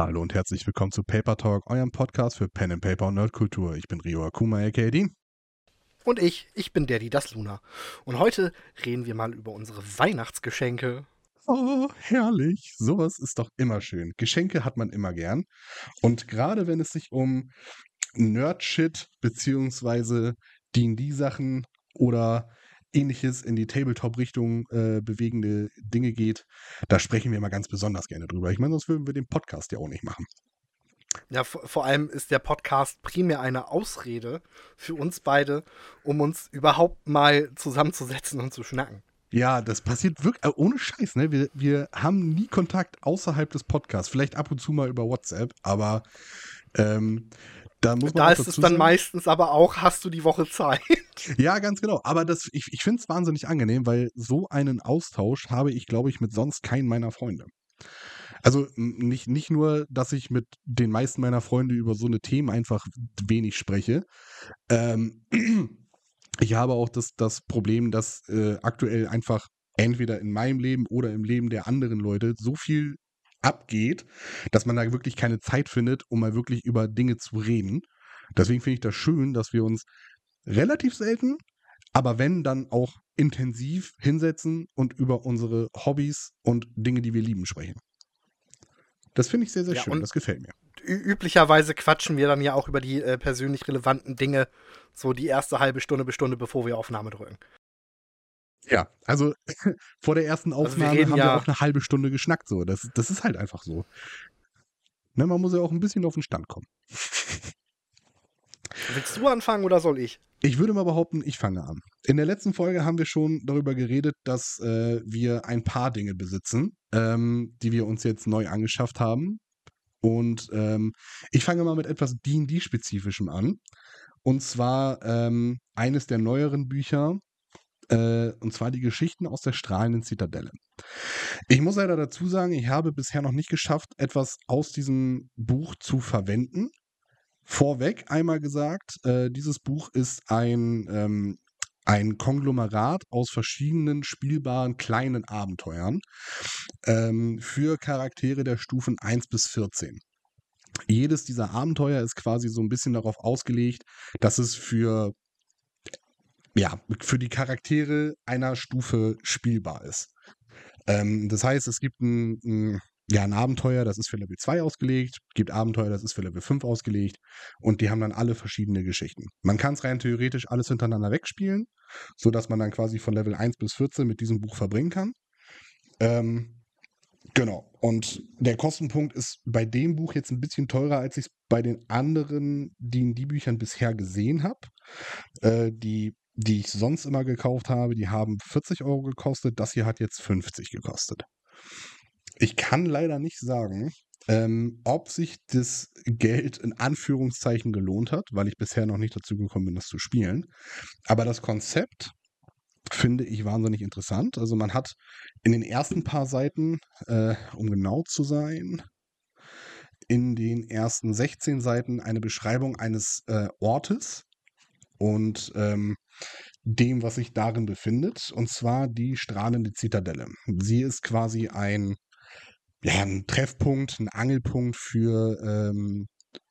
Hallo und herzlich willkommen zu Paper Talk, eurem Podcast für Pen and Paper und Nerdkultur. Ich bin Rio Akuma, aka Dean. Und ich, ich bin Daddy das Luna. Und heute reden wir mal über unsere Weihnachtsgeschenke. Oh, herrlich. Sowas ist doch immer schön. Geschenke hat man immer gern. Und gerade wenn es sich um Nerd-Shit beziehungsweise D&D-Sachen oder ähnliches in die Tabletop-Richtung äh, bewegende Dinge geht, da sprechen wir immer ganz besonders gerne drüber. Ich meine, sonst würden wir den Podcast ja auch nicht machen. Ja, vor allem ist der Podcast primär eine Ausrede für uns beide, um uns überhaupt mal zusammenzusetzen und zu schnacken. Ja, das passiert wirklich äh, ohne Scheiß, ne? Wir, wir haben nie Kontakt außerhalb des Podcasts. Vielleicht ab und zu mal über WhatsApp, aber ähm, da muss man. Da ist es dann sagen, meistens aber auch, hast du die Woche Zeit. Ja, ganz genau. Aber das, ich, ich finde es wahnsinnig angenehm, weil so einen Austausch habe ich, glaube ich, mit sonst keinen meiner Freunde. Also nicht, nicht nur, dass ich mit den meisten meiner Freunde über so eine Themen einfach wenig spreche. Ähm, ich habe auch das, das Problem, dass äh, aktuell einfach entweder in meinem Leben oder im Leben der anderen Leute so viel abgeht, dass man da wirklich keine Zeit findet, um mal wirklich über Dinge zu reden. Deswegen finde ich das schön, dass wir uns relativ selten, aber wenn, dann auch intensiv hinsetzen und über unsere Hobbys und Dinge, die wir lieben, sprechen. Das finde ich sehr, sehr ja, schön. Das gefällt mir. Üblicherweise quatschen wir dann ja auch über die äh, persönlich relevanten Dinge, so die erste halbe Stunde bis Stunde, bevor wir Aufnahme drücken. Ja, also vor der ersten Aufnahme also wir haben ja wir auch eine halbe Stunde geschnackt. So. Das, das ist halt einfach so. Ne, man muss ja auch ein bisschen auf den Stand kommen. Willst du anfangen oder soll ich? Ich würde mal behaupten, ich fange an. In der letzten Folge haben wir schon darüber geredet, dass äh, wir ein paar Dinge besitzen, ähm, die wir uns jetzt neu angeschafft haben. Und ähm, ich fange mal mit etwas D&D-spezifischem an. Und zwar ähm, eines der neueren Bücher, äh, und zwar die Geschichten aus der strahlenden Zitadelle. Ich muss leider dazu sagen, ich habe bisher noch nicht geschafft, etwas aus diesem Buch zu verwenden. Vorweg einmal gesagt, äh, dieses Buch ist ein, ähm, ein Konglomerat aus verschiedenen spielbaren kleinen Abenteuern ähm, für Charaktere der Stufen 1 bis 14. Jedes dieser Abenteuer ist quasi so ein bisschen darauf ausgelegt, dass es für ja, für die Charaktere einer Stufe spielbar ist. Ähm, das heißt, es gibt ein, ein, ja, ein Abenteuer, das ist für Level 2 ausgelegt, gibt Abenteuer, das ist für Level 5 ausgelegt und die haben dann alle verschiedene Geschichten. Man kann es rein theoretisch alles hintereinander wegspielen, sodass man dann quasi von Level 1 bis 14 mit diesem Buch verbringen kann. Ähm, Genau. Und der Kostenpunkt ist bei dem Buch jetzt ein bisschen teurer, als ich es bei den anderen D&D-Büchern bisher gesehen habe. Äh, die die ich sonst immer gekauft habe, die haben 40 Euro gekostet. Das hier hat jetzt 50 gekostet. Ich kann leider nicht sagen, ähm, ob sich das Geld in Anführungszeichen gelohnt hat, weil ich bisher noch nicht dazu gekommen bin, das zu spielen. Aber das Konzept finde ich wahnsinnig interessant. Also man hat in den ersten paar Seiten, äh, um genau zu sein, in den ersten 16 Seiten eine Beschreibung eines äh, Ortes und ähm, dem, was sich darin befindet, und zwar die strahlende Zitadelle. Sie ist quasi ein, ja, ein Treffpunkt, ein Angelpunkt für ähm,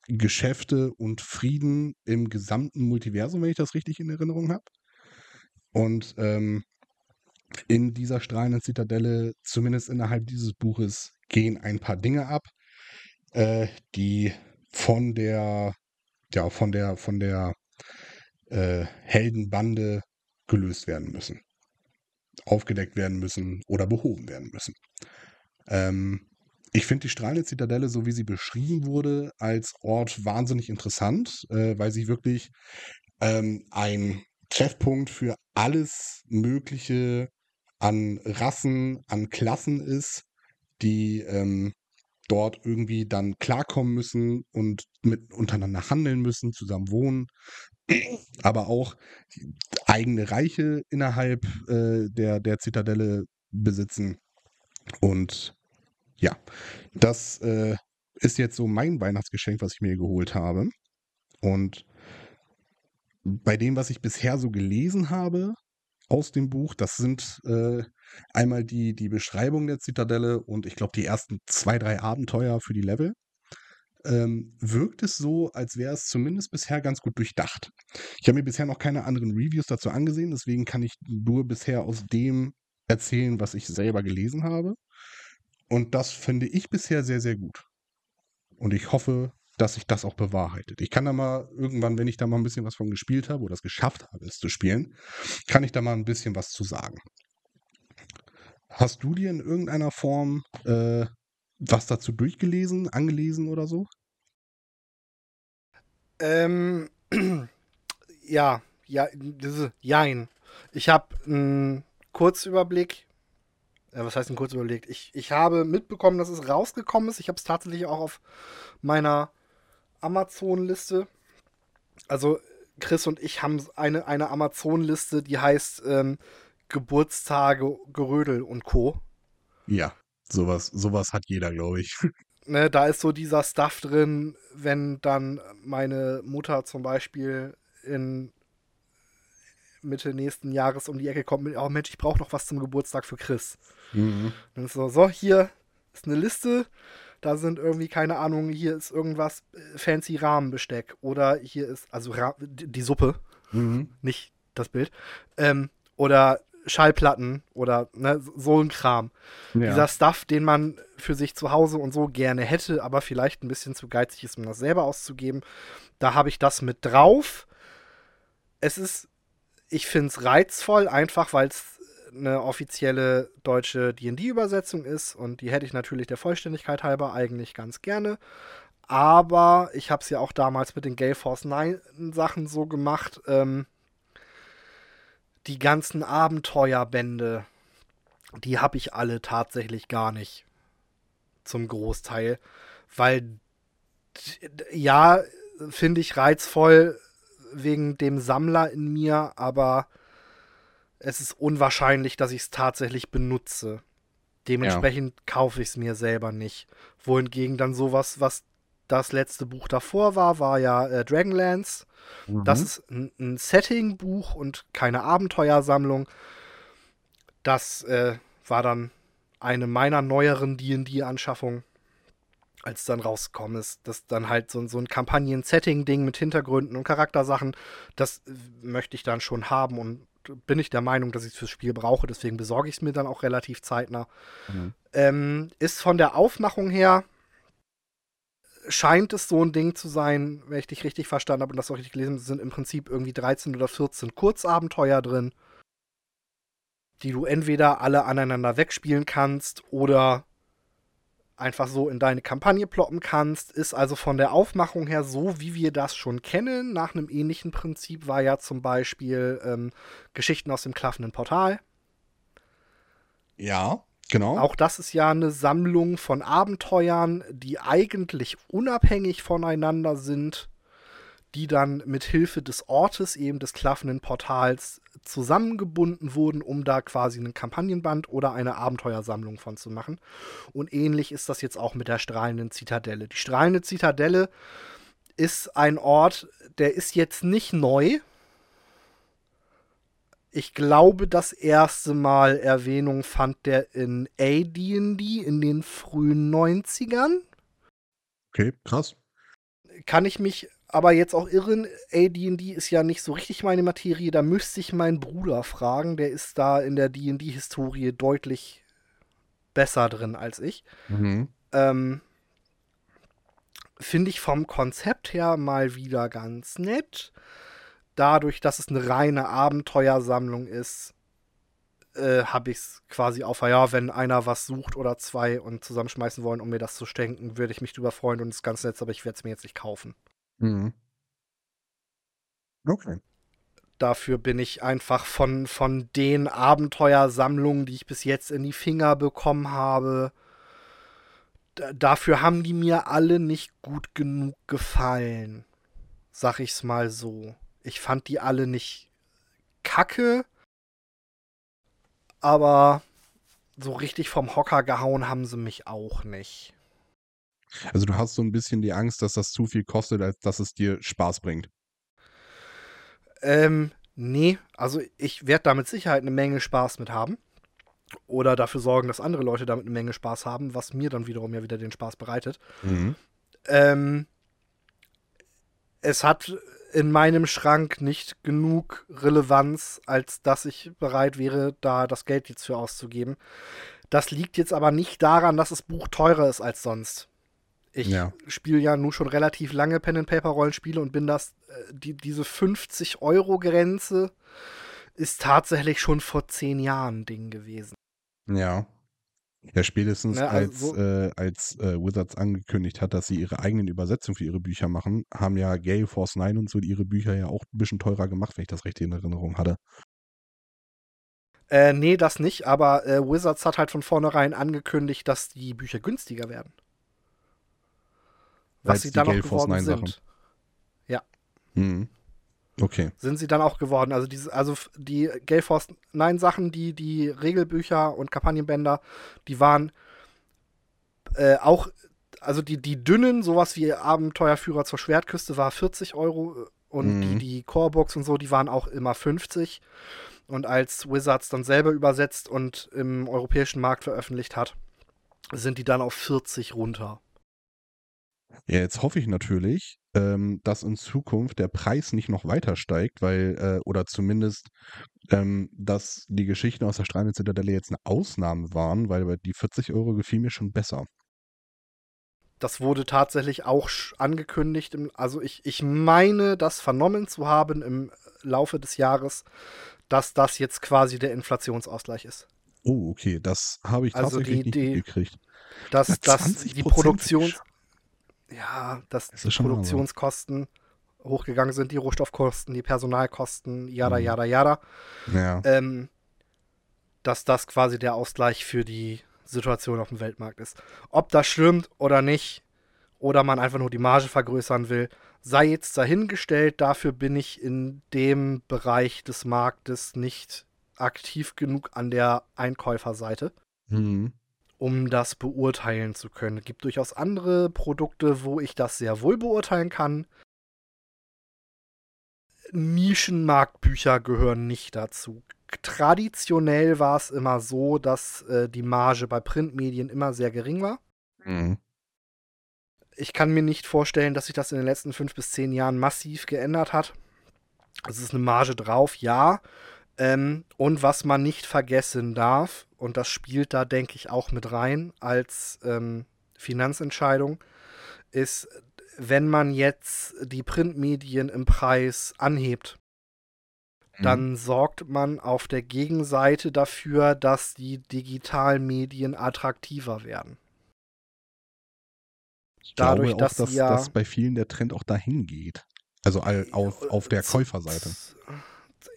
Geschäfte und Frieden im gesamten Multiversum, wenn ich das richtig in Erinnerung habe. Und ähm, in dieser strahlenden Zitadelle, zumindest innerhalb dieses Buches, gehen ein paar Dinge ab, äh, die von der, ja, von der, von der äh, Heldenbande gelöst werden müssen, aufgedeckt werden müssen oder behoben werden müssen. Ähm, ich finde die strahlende Zitadelle, so wie sie beschrieben wurde, als Ort wahnsinnig interessant, äh, weil sie wirklich ähm, ein Treffpunkt für alles Mögliche an Rassen, an Klassen ist, die ähm, dort irgendwie dann klarkommen müssen und mit untereinander handeln müssen, zusammen wohnen, aber auch eigene Reiche innerhalb äh, der, der Zitadelle besitzen. Und ja, das äh, ist jetzt so mein Weihnachtsgeschenk, was ich mir geholt habe. Und bei dem, was ich bisher so gelesen habe aus dem Buch, das sind äh, einmal die, die Beschreibung der Zitadelle und ich glaube die ersten zwei, drei Abenteuer für die Level. Ähm, wirkt es so, als wäre es zumindest bisher ganz gut durchdacht. Ich habe mir bisher noch keine anderen Reviews dazu angesehen, deswegen kann ich nur bisher aus dem erzählen, was ich selber gelesen habe. Und das finde ich bisher sehr, sehr gut. Und ich hoffe, dass sich das auch bewahrheitet. Ich kann da mal irgendwann, wenn ich da mal ein bisschen was von gespielt habe oder es geschafft habe, es zu spielen, kann ich da mal ein bisschen was zu sagen. Hast du dir in irgendeiner Form äh, was dazu durchgelesen, angelesen oder so? Ähm, ja, ja, diese, jein. Ich habe einen Kurzüberblick. Äh, was heißt ein Kurzüberblick? Ich, ich habe mitbekommen, dass es rausgekommen ist. Ich habe es tatsächlich auch auf meiner Amazon-Liste. Also Chris und ich haben eine, eine Amazon-Liste, die heißt ähm, Geburtstage, Gerödel und Co. Ja, sowas, sowas hat jeder, glaube ich. Ne, da ist so dieser Stuff drin, wenn dann meine Mutter zum Beispiel in Mitte nächsten Jahres um die Ecke kommt mit, oh Mensch, ich brauche noch was zum Geburtstag für Chris. Mhm. Dann ist so, so, hier ist eine Liste, da sind irgendwie, keine Ahnung, hier ist irgendwas äh, fancy Rahmenbesteck oder hier ist, also Ra die Suppe, mhm. nicht das Bild, ähm, oder Schallplatten oder ne, so ein Kram. Ja. Dieser Stuff, den man für sich zu Hause und so gerne hätte, aber vielleicht ein bisschen zu geizig ist, um das selber auszugeben. Da habe ich das mit drauf. Es ist, ich finde es reizvoll, einfach weil es eine offizielle deutsche DD-Übersetzung ist und die hätte ich natürlich der Vollständigkeit halber eigentlich ganz gerne. Aber ich habe es ja auch damals mit den Gale Force 9 Sachen so gemacht. Ähm, die ganzen Abenteuerbände, die habe ich alle tatsächlich gar nicht. Zum Großteil. Weil, ja, finde ich reizvoll wegen dem Sammler in mir, aber es ist unwahrscheinlich, dass ich es tatsächlich benutze. Dementsprechend ja. kaufe ich es mir selber nicht. Wohingegen dann sowas, was das letzte Buch davor war, war ja äh, Dragonlance. Mhm. Das ist ein, ein Setting-Buch und keine Abenteuersammlung. Das äh, war dann eine meiner neueren DD-Anschaffungen, als dann rausgekommen ist. Das dann halt so, so ein Kampagnen-Setting-Ding mit Hintergründen und Charaktersachen, das äh, möchte ich dann schon haben und bin ich der Meinung, dass ich es fürs Spiel brauche. Deswegen besorge ich es mir dann auch relativ zeitnah. Mhm. Ähm, ist von der Aufmachung her scheint es so ein Ding zu sein, wenn ich dich richtig verstanden habe und das auch richtig gelesen habe, sind im Prinzip irgendwie 13 oder 14 Kurzabenteuer drin, die du entweder alle aneinander wegspielen kannst oder einfach so in deine Kampagne ploppen kannst. Ist also von der Aufmachung her so, wie wir das schon kennen. Nach einem ähnlichen Prinzip war ja zum Beispiel ähm, Geschichten aus dem klaffenden Portal. Ja. Genau. Auch das ist ja eine Sammlung von Abenteuern, die eigentlich unabhängig voneinander sind, die dann mit Hilfe des Ortes, eben des klaffenden Portals, zusammengebunden wurden, um da quasi einen Kampagnenband oder eine Abenteuersammlung von zu machen. Und ähnlich ist das jetzt auch mit der strahlenden Zitadelle. Die strahlende Zitadelle ist ein Ort, der ist jetzt nicht neu, ich glaube, das erste Mal Erwähnung fand der in AD&D in den frühen 90ern. Okay, krass. Kann ich mich aber jetzt auch irren, AD&D ist ja nicht so richtig meine Materie, da müsste ich meinen Bruder fragen, der ist da in der D&D-Historie deutlich besser drin als ich. Mhm. Ähm, Finde ich vom Konzept her mal wieder ganz nett dadurch, dass es eine reine Abenteuersammlung ist, äh, habe ich es quasi auf, ja, wenn einer was sucht oder zwei und zusammenschmeißen wollen, um mir das zu schenken, würde ich mich drüber freuen und es ist ganz nett, aber ich werde es mir jetzt nicht kaufen. Mhm. Okay. Dafür bin ich einfach von, von den Abenteuersammlungen, die ich bis jetzt in die Finger bekommen habe, dafür haben die mir alle nicht gut genug gefallen. Sag ich's mal so. Ich fand die alle nicht kacke, aber so richtig vom Hocker gehauen haben sie mich auch nicht. Also du hast so ein bisschen die Angst, dass das zu viel kostet, als dass es dir Spaß bringt. Ähm, nee, also ich werde da mit Sicherheit eine Menge Spaß mit haben. Oder dafür sorgen, dass andere Leute damit eine Menge Spaß haben, was mir dann wiederum ja wieder den Spaß bereitet. Mhm. Ähm, es hat in meinem Schrank nicht genug Relevanz, als dass ich bereit wäre, da das Geld jetzt für auszugeben. Das liegt jetzt aber nicht daran, dass das Buch teurer ist als sonst. Ich Ja. spiele ja nun schon relativ lange Pen and Paper Rollenspiele und bin das äh, die, diese 50 Euro Grenze ist tatsächlich schon vor zehn Jahren ein Ding gewesen. Ja. Ja, spätestens Ne, als, also so- äh, als äh, Wizards angekündigt hat, dass sie ihre eigenen Übersetzungen für ihre Bücher machen, haben ja Gale Force 9 und so ihre Bücher ja auch ein bisschen teurer gemacht, wenn ich das richtig in Erinnerung hatte. Äh, nee, das nicht, aber äh, Wizards hat halt von vornherein angekündigt, dass die Bücher günstiger werden. Was Als sie die dann auch Gale Force geworden 9 Sachen. sind. Mhm. Okay. Sind sie dann auch geworden. Also, diese, also die Gale Force 9 Sachen, die, die Regelbücher und Kampagnenbänder, die waren äh, auch, also die, die dünnen, sowas wie Abenteuerführer zur Schwertküste war 40 Euro und Mhm. die, die Core-Box und so, die waren auch immer 50. Und als Wizards dann selber übersetzt und im europäischen Markt veröffentlicht hat, sind die dann auf 40 runter. Ja, jetzt hoffe ich natürlich, ähm, dass in Zukunft der Preis nicht noch weiter steigt, weil, äh, oder zumindest, ähm, dass die Geschichten aus der Strahlenden Zitadelle jetzt eine Ausnahme waren, weil die 40 Euro gefiel mir schon besser. Das wurde tatsächlich auch angekündigt. Im, also ich, ich meine, das vernommen zu haben im Laufe des Jahres, dass das jetzt quasi der Inflationsausgleich ist. Oh, okay, das habe ich Also tatsächlich die- nicht die- mitgekriegt. Dass, dass 20% die sch- Ja, dass Das die. Produktionskosten hochgegangen sind, die Rohstoffkosten, die Personalkosten, yada, Mhm. yada, yada. Ja, ähm, dass das quasi der Ausgleich für die Situation auf dem Weltmarkt ist. Ob das stimmt oder nicht, oder man einfach nur die Marge vergrößern will, sei jetzt dahingestellt. Dafür bin ich in dem Bereich des Marktes nicht aktiv genug an der Einkäuferseite, mhm. Um das beurteilen zu können. Es gibt durchaus andere Produkte, wo ich das sehr wohl beurteilen kann. Nischenmarktbücher gehören nicht dazu. Traditionell war es immer so, dass äh, die Marge bei Printmedien immer sehr gering war. Mhm. Ich kann mir nicht vorstellen, dass sich das in den letzten fünf bis zehn Jahren massiv geändert hat. Es ist eine Marge drauf, ja. Ähm, und was man nicht vergessen darf, und das spielt da, denke ich, auch mit rein als ähm, Finanzentscheidung, ist, wenn man jetzt die Printmedien im Preis anhebt, Mhm. dann sorgt man auf der Gegenseite dafür, dass die Digitalmedien attraktiver werden. Ich dadurch, glaube auch, dass dass, ja- dass bei vielen der Trend auch dahin geht. Also all, auf, auf der Käuferseite.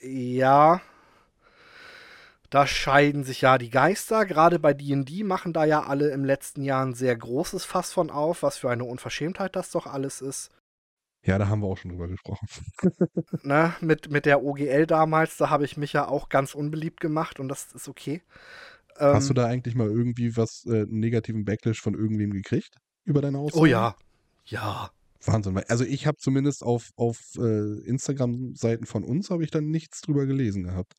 Ja. Da scheiden sich ja die Geister. Gerade bei D&D machen da ja alle im letzten Jahr ein sehr großes Fass von auf, was für eine Unverschämtheit das doch alles ist. Ja, da haben wir auch schon drüber gesprochen. Ne? Mit, mit der OGL damals, da habe ich mich ja auch ganz unbeliebt gemacht und das ist okay. Ähm, Hast du da eigentlich mal irgendwie was, äh, einen negativen Backlash von irgendwem gekriegt? Über deine Aussage? Oh ja. Ja. Wahnsinn. Also ich habe zumindest auf, auf äh, Instagram-Seiten von uns habe ich dann nichts drüber gelesen gehabt.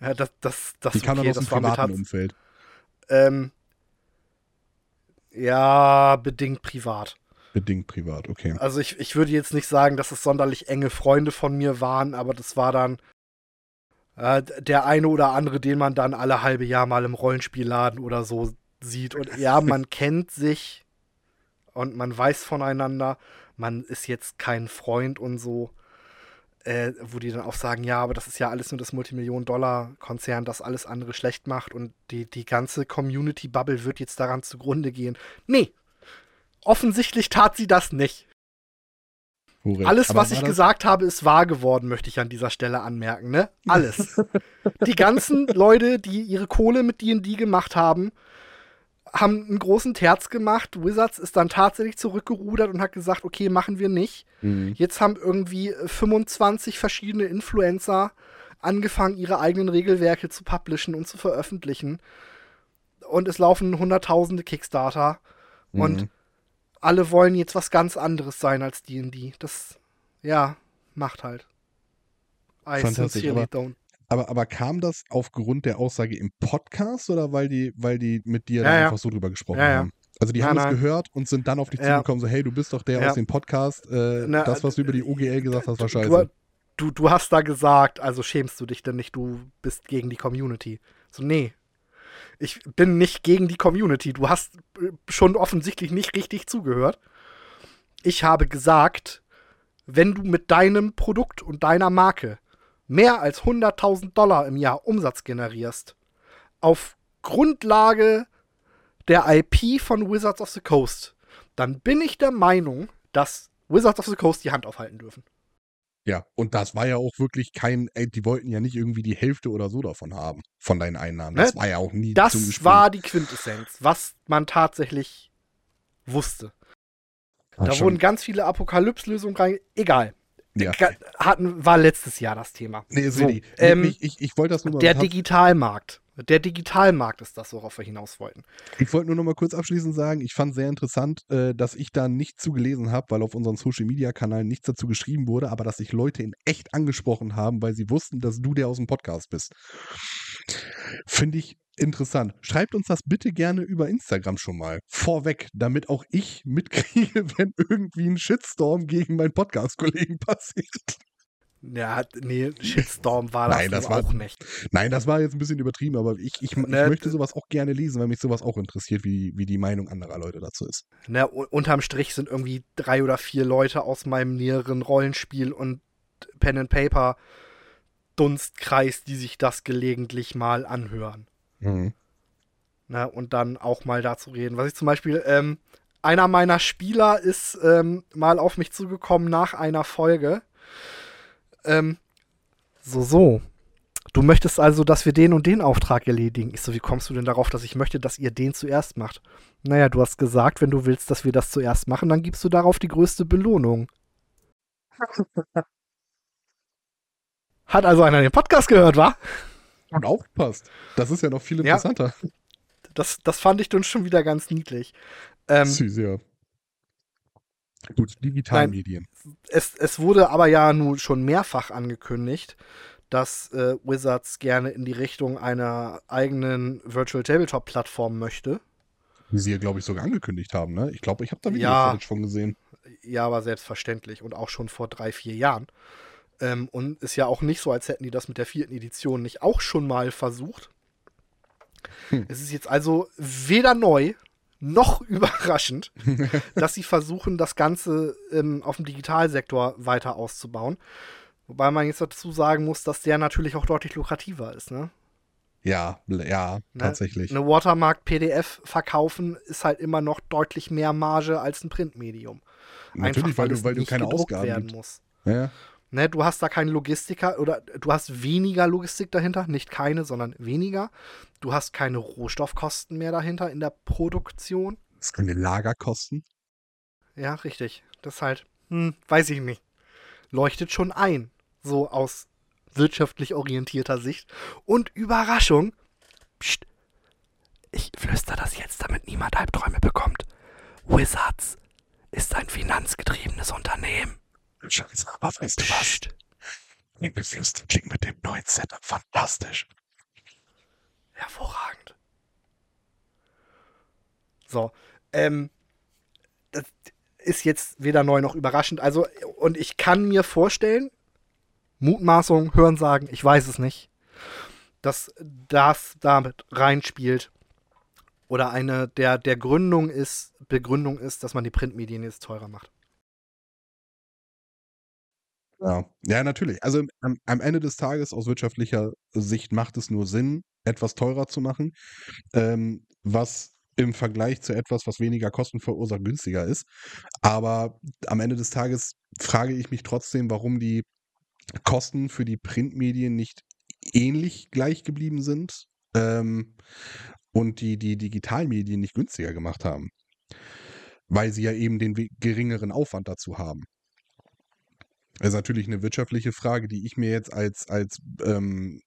Ja das, das, das, Die kam okay, dann aus dem privaten Umfeld. Ähm, ja, bedingt privat. Bedingt privat, okay. Also ich, ich würde jetzt nicht sagen, dass es sonderlich enge Freunde von mir waren, aber das war dann äh, der eine oder andere, den man dann alle halbe Jahr mal im Rollenspielladen oder so sieht. Und ja, man kennt sich und man weiß voneinander. Man ist jetzt kein Freund und so. Äh, wo die dann auch sagen, ja, aber das ist ja alles nur das Multimillionen-Dollar-Konzern, das alles andere schlecht macht und die, die ganze Community-Bubble wird jetzt daran zugrunde gehen. Nee, offensichtlich tat sie das nicht. Korrekt. Alles, Aber was ich gesagt habe, ist wahr geworden, möchte ich an dieser Stelle anmerken, ne? Alles. die ganzen Leute, die ihre Kohle mit D&D gemacht haben, haben einen großen Terz gemacht. Wizards ist dann tatsächlich zurückgerudert und hat gesagt, okay, machen wir nicht. Mhm. Jetzt haben irgendwie äh, 25 verschiedene Influencer angefangen, ihre eigenen Regelwerke zu publishen und zu veröffentlichen. Und es laufen hunderttausende Kickstarter. Und Mhm. alle wollen jetzt was ganz anderes sein als D&D. Das, ja, macht halt. I Fantastisch, sincerely don't. Aber, aber kam das aufgrund der Aussage im Podcast oder weil die, weil die mit dir Ja, da ja. einfach so drüber gesprochen Ja, haben? Also die Nein, haben es nein. gehört und sind dann auf dich zugekommen, so hey, du bist doch der aus dem Podcast. Äh, Na, das, was du über die OGL gesagt hast, war Du, scheiße. du, du hast da gesagt, also schämst du dich denn nicht, du bist gegen die Community. So, nee. Ich bin nicht gegen die Community. Du hast äh, schon offensichtlich nicht richtig zugehört. Ich habe gesagt, wenn du mit deinem Produkt und deiner Marke mehr als 100.000 Dollar im Jahr Umsatz generierst, auf Grundlage der IP von Wizards of the Coast, dann bin ich der Meinung, dass Wizards of the Coast die Hand aufhalten dürfen. Ja, und das war ja auch wirklich kein, ey, die wollten ja nicht irgendwie die Hälfte oder so davon haben, von deinen Einnahmen. Das Ne? war ja auch nie zum Das Gespräch. war die Quintessenz, was man tatsächlich wusste. War Da schon- wurden ganz viele Apokalypse-Lösungen rein. Egal. Ja. Hatten, war letztes Jahr das Thema. Nee, So, Silly. ähm, ich, ich, ich wollte das nur mal Der Digitalmarkt. Der Digitalmarkt ist das, worauf wir hinaus wollten. Ich wollte nur noch mal kurz abschließend sagen, ich fand sehr interessant, äh, dass ich da nicht zugelesen habe, weil auf unseren Social Media Kanälen nichts dazu geschrieben wurde, aber dass sich Leute in echt angesprochen haben, weil sie wussten, dass du der aus dem Podcast bist. Finde ich interessant. Schreibt uns das bitte gerne über Instagram schon mal vorweg, damit auch ich mitkriege, wenn irgendwie ein Shitstorm gegen meinen Podcast-Kollegen passiert. Ja, nee, Shitstorm war das, Nein, das war- auch nicht. Nein, das war jetzt ein bisschen übertrieben, aber ich, ich, ich Ne, möchte sowas auch gerne lesen, weil mich sowas auch interessiert, wie, wie die Meinung anderer Leute dazu ist. Ne, unterm Strich sind irgendwie drei oder vier Leute aus meinem näheren Rollenspiel und Pen and Paper Dunstkreis, die sich das gelegentlich mal anhören. Mhm. Ne, und dann auch mal dazu reden. Was ich zum Beispiel, ähm, einer meiner Spieler ist ähm, mal auf mich zugekommen nach einer Folge. Ähm, so, so. Du möchtest also, dass wir den und den Auftrag erledigen. Ich so, wie kommst du denn darauf, dass ich möchte, dass ihr den zuerst macht? Naja, du hast gesagt, wenn du willst, dass wir das zuerst machen, dann gibst du darauf die größte Belohnung. Hat also einer den Podcast gehört, wa? Und aufpasst. Das ist ja noch viel Ja. interessanter. Das, das fand ich dann schon wieder ganz niedlich. Ähm, Süß, ja. Gut, Digitalmedien. es, es wurde aber ja nun schon mehrfach angekündigt, dass äh, Wizards gerne in die Richtung einer eigenen Virtual Tabletop Plattform möchte. Wie sie ja, glaube ich, sogar angekündigt haben, ne? Ich glaube, ich habe da Video Ja. Von gesehen. Ja, aber selbstverständlich und auch schon vor drei, vier Jahren. Ähm, und ist ja auch nicht so, als hätten die das mit der vierten Edition nicht auch schon mal versucht. Hm. Es ist jetzt also weder neu noch überraschend, dass sie versuchen, das Ganze ähm, auf dem Digitalsektor weiter auszubauen. Wobei man jetzt dazu sagen muss, dass der natürlich auch deutlich lukrativer ist. Ne? Ja, ja, Ne? tatsächlich. Eine Watermark-PDF verkaufen ist halt immer noch deutlich mehr Marge als ein Printmedium. Natürlich, weil, es du, weil du keine Ausgaben werden gibt. muss. Ja, Ne, du hast da keinen Logistiker oder du hast weniger Logistik dahinter, nicht keine, sondern weniger. Du hast keine Rohstoffkosten mehr dahinter in der Produktion. das können Lagerkosten. Ja, richtig. Das ist halt, hm, weiß ich nicht. Leuchtet schon ein, so aus wirtschaftlich orientierter Sicht. Und Überraschung, pst, ich flüster das jetzt, damit niemand Albträume bekommt. Wizards ist ein finanzgetriebenes Unternehmen. Scheiße, aber weißt du was? Klingt mit dem neuen Setup fantastisch. Hervorragend. So, ähm, das ist jetzt weder neu noch überraschend. Also, und ich kann mir vorstellen, Mutmaßung, Hörensagen, ich weiß es nicht, dass das damit reinspielt oder eine der, der Gründung ist, Begründung ist, dass man die Printmedien jetzt teurer macht. Ja, ja natürlich. Also am, am Ende des Tages aus wirtschaftlicher Sicht macht es nur Sinn, etwas teurer zu machen, ähm, was im Vergleich zu etwas, was weniger Kosten verursacht, günstiger ist. Aber am Ende des Tages frage ich mich trotzdem, warum die Kosten für die Printmedien nicht ähnlich gleich geblieben sind ähm, und die, die Digitalmedien nicht günstiger gemacht haben. Weil sie ja eben den geringeren Aufwand dazu haben. Das ist natürlich eine wirtschaftliche Frage, die ich mir jetzt als, als ähm,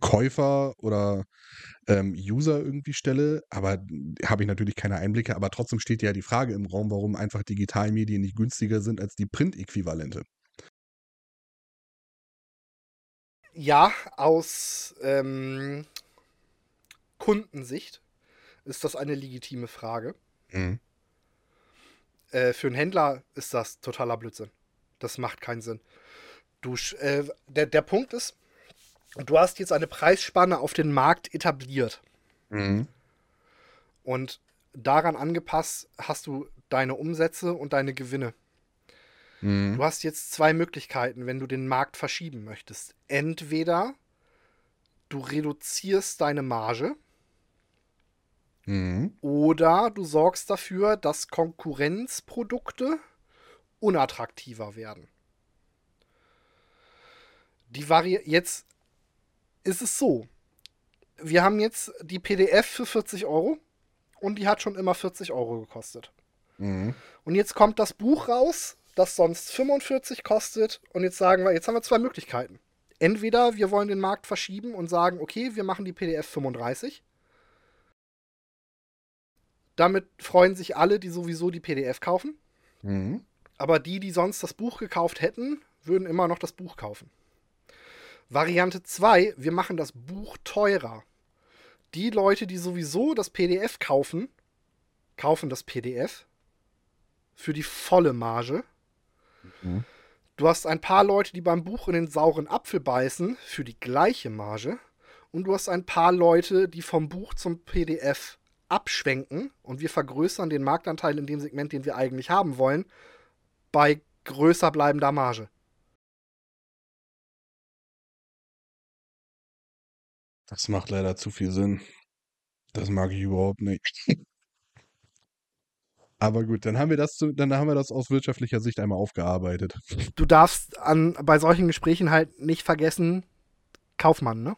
Käufer oder ähm, User irgendwie stelle, aber habe ich natürlich keine Einblicke, aber trotzdem steht ja die Frage im Raum, warum einfach Digitalmedien nicht günstiger sind als die Print-Äquivalente. Ja, aus ähm, Kundensicht ist das eine legitime Frage. Mhm. Äh, für einen Händler ist das totaler Blödsinn. Das macht keinen Sinn. Du, äh, der, der Punkt ist, du hast jetzt eine Preisspanne auf den Markt etabliert. Mhm. Und daran angepasst hast du deine Umsätze und deine Gewinne. Mhm. Du hast jetzt zwei Möglichkeiten, wenn du den Markt verschieben möchtest. Entweder du reduzierst deine Marge Mhm. oder du sorgst dafür, dass Konkurrenzprodukte unattraktiver werden. Die Vari jetzt ist es so. Wir haben jetzt die PDF für 40 Euro und die hat schon immer 40 Euro gekostet. Mhm. Und jetzt kommt das Buch raus, das sonst 45 kostet. Und jetzt sagen wir, jetzt haben wir zwei Möglichkeiten. Entweder wir wollen den Markt verschieben und sagen, okay, wir machen die PDF 35. Damit freuen sich alle, die sowieso die PDF kaufen. Mhm. Aber die, die sonst das Buch gekauft hätten, würden immer noch das Buch kaufen. Variante 2, wir machen das Buch teurer. Die Leute, die sowieso das PDF kaufen, kaufen das PDF für die volle Marge. Mhm. Du hast ein paar Leute, die beim Buch in den sauren Apfel beißen, für die gleiche Marge. Und du hast ein paar Leute, die vom Buch zum PDF abschwenken und wir vergrößern den Marktanteil in dem Segment, den wir eigentlich haben wollen, bei größer bleibender Marge. Das macht leider zu viel Sinn. Das mag ich überhaupt nicht. Aber gut, dann haben wir das, dann haben wir das aus wirtschaftlicher Sicht einmal aufgearbeitet. Du darfst an, bei solchen Gesprächen halt nicht vergessen, Kaufmann, ne?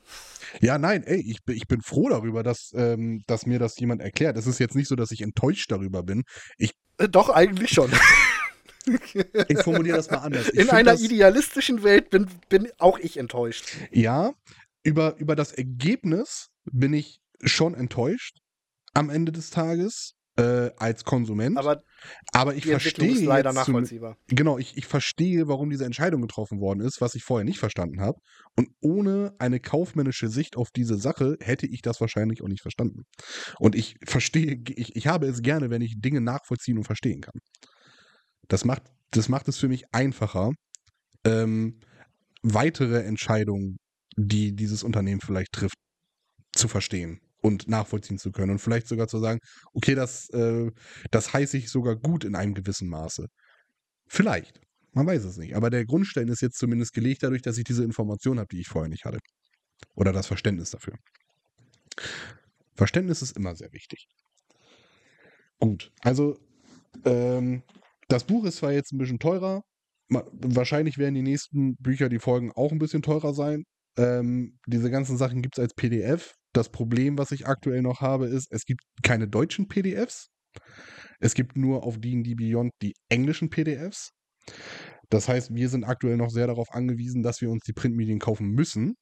Ja, nein, ey, ich, bin- ich bin froh darüber, dass, ähm, dass mir das jemand erklärt. Es ist jetzt nicht so, dass ich enttäuscht darüber bin. Äh, Doch, eigentlich schon. Ich formuliere das mal anders. Ich In einer das, idealistischen Welt bin, bin auch ich enttäuscht. Ja, über, über das Ergebnis bin ich schon enttäuscht am Ende des Tages äh, als Konsument. Aber Aber ich verstehe ist leider nachvollziehbar. genau, ich, ich verstehe, warum diese Entscheidung getroffen worden ist, was ich vorher nicht verstanden habe. Und ohne eine kaufmännische Sicht auf diese Sache hätte ich das wahrscheinlich auch nicht verstanden. Und ich verstehe, ich, ich habe es gerne, wenn ich Dinge nachvollziehen und verstehen kann. Das macht, das macht es für mich einfacher, ähm, weitere Entscheidungen, die dieses Unternehmen vielleicht trifft, zu verstehen und nachvollziehen zu können und vielleicht sogar zu sagen, okay, das, äh, das heiße ich sogar gut in einem gewissen Maße. Vielleicht. Man weiß es nicht. Aber der Grundstein ist jetzt zumindest gelegt dadurch, dass ich diese Information habe, die ich vorher nicht hatte. Oder das Verständnis dafür. Verständnis ist immer sehr wichtig. Gut, also ähm, das Buch ist zwar jetzt ein bisschen teurer. Wahrscheinlich werden die nächsten Bücher, die folgen, auch ein bisschen teurer sein. Ähm, diese ganzen Sachen gibt es als PDF. Das Problem, was ich aktuell noch habe, ist, es gibt keine deutschen PDFs. Es gibt nur auf D&D Beyond die englischen PDFs. Das heißt, wir sind aktuell noch sehr darauf angewiesen, dass wir uns die Printmedien kaufen müssen.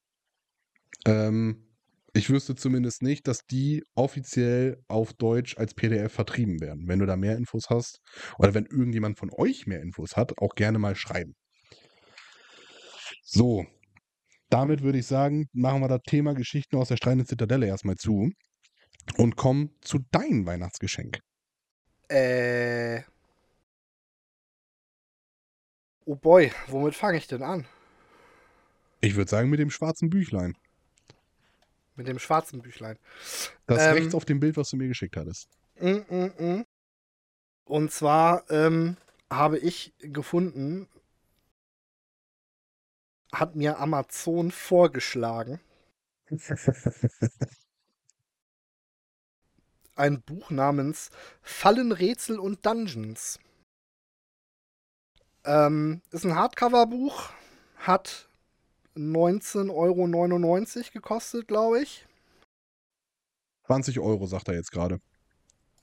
Ähm, ich wüsste zumindest nicht, dass die offiziell auf Deutsch als PDF vertrieben werden. Wenn du da mehr Infos hast oder wenn irgendjemand von euch mehr Infos hat, auch gerne mal schreiben. So, damit würde ich sagen, machen wir das Thema Geschichten aus der Streitenden Zitadelle erstmal zu und kommen zu deinem Weihnachtsgeschenk. Äh. Oh boy, womit fange ich denn an? Ich würde sagen, mit dem schwarzen Büchlein. Mit dem schwarzen Büchlein. Das Ähm. rechts auf dem Bild, was du mir geschickt hattest. Mm, mm, mm. Und zwar ähm, habe ich gefunden, hat mir Amazon vorgeschlagen, ein Buch namens Fallen, Rätsel und Dungeons. Ähm, ist ein Hardcover-Buch, hat 19,99 Euro gekostet, glaube ich. 20 Euro, sagt er jetzt gerade.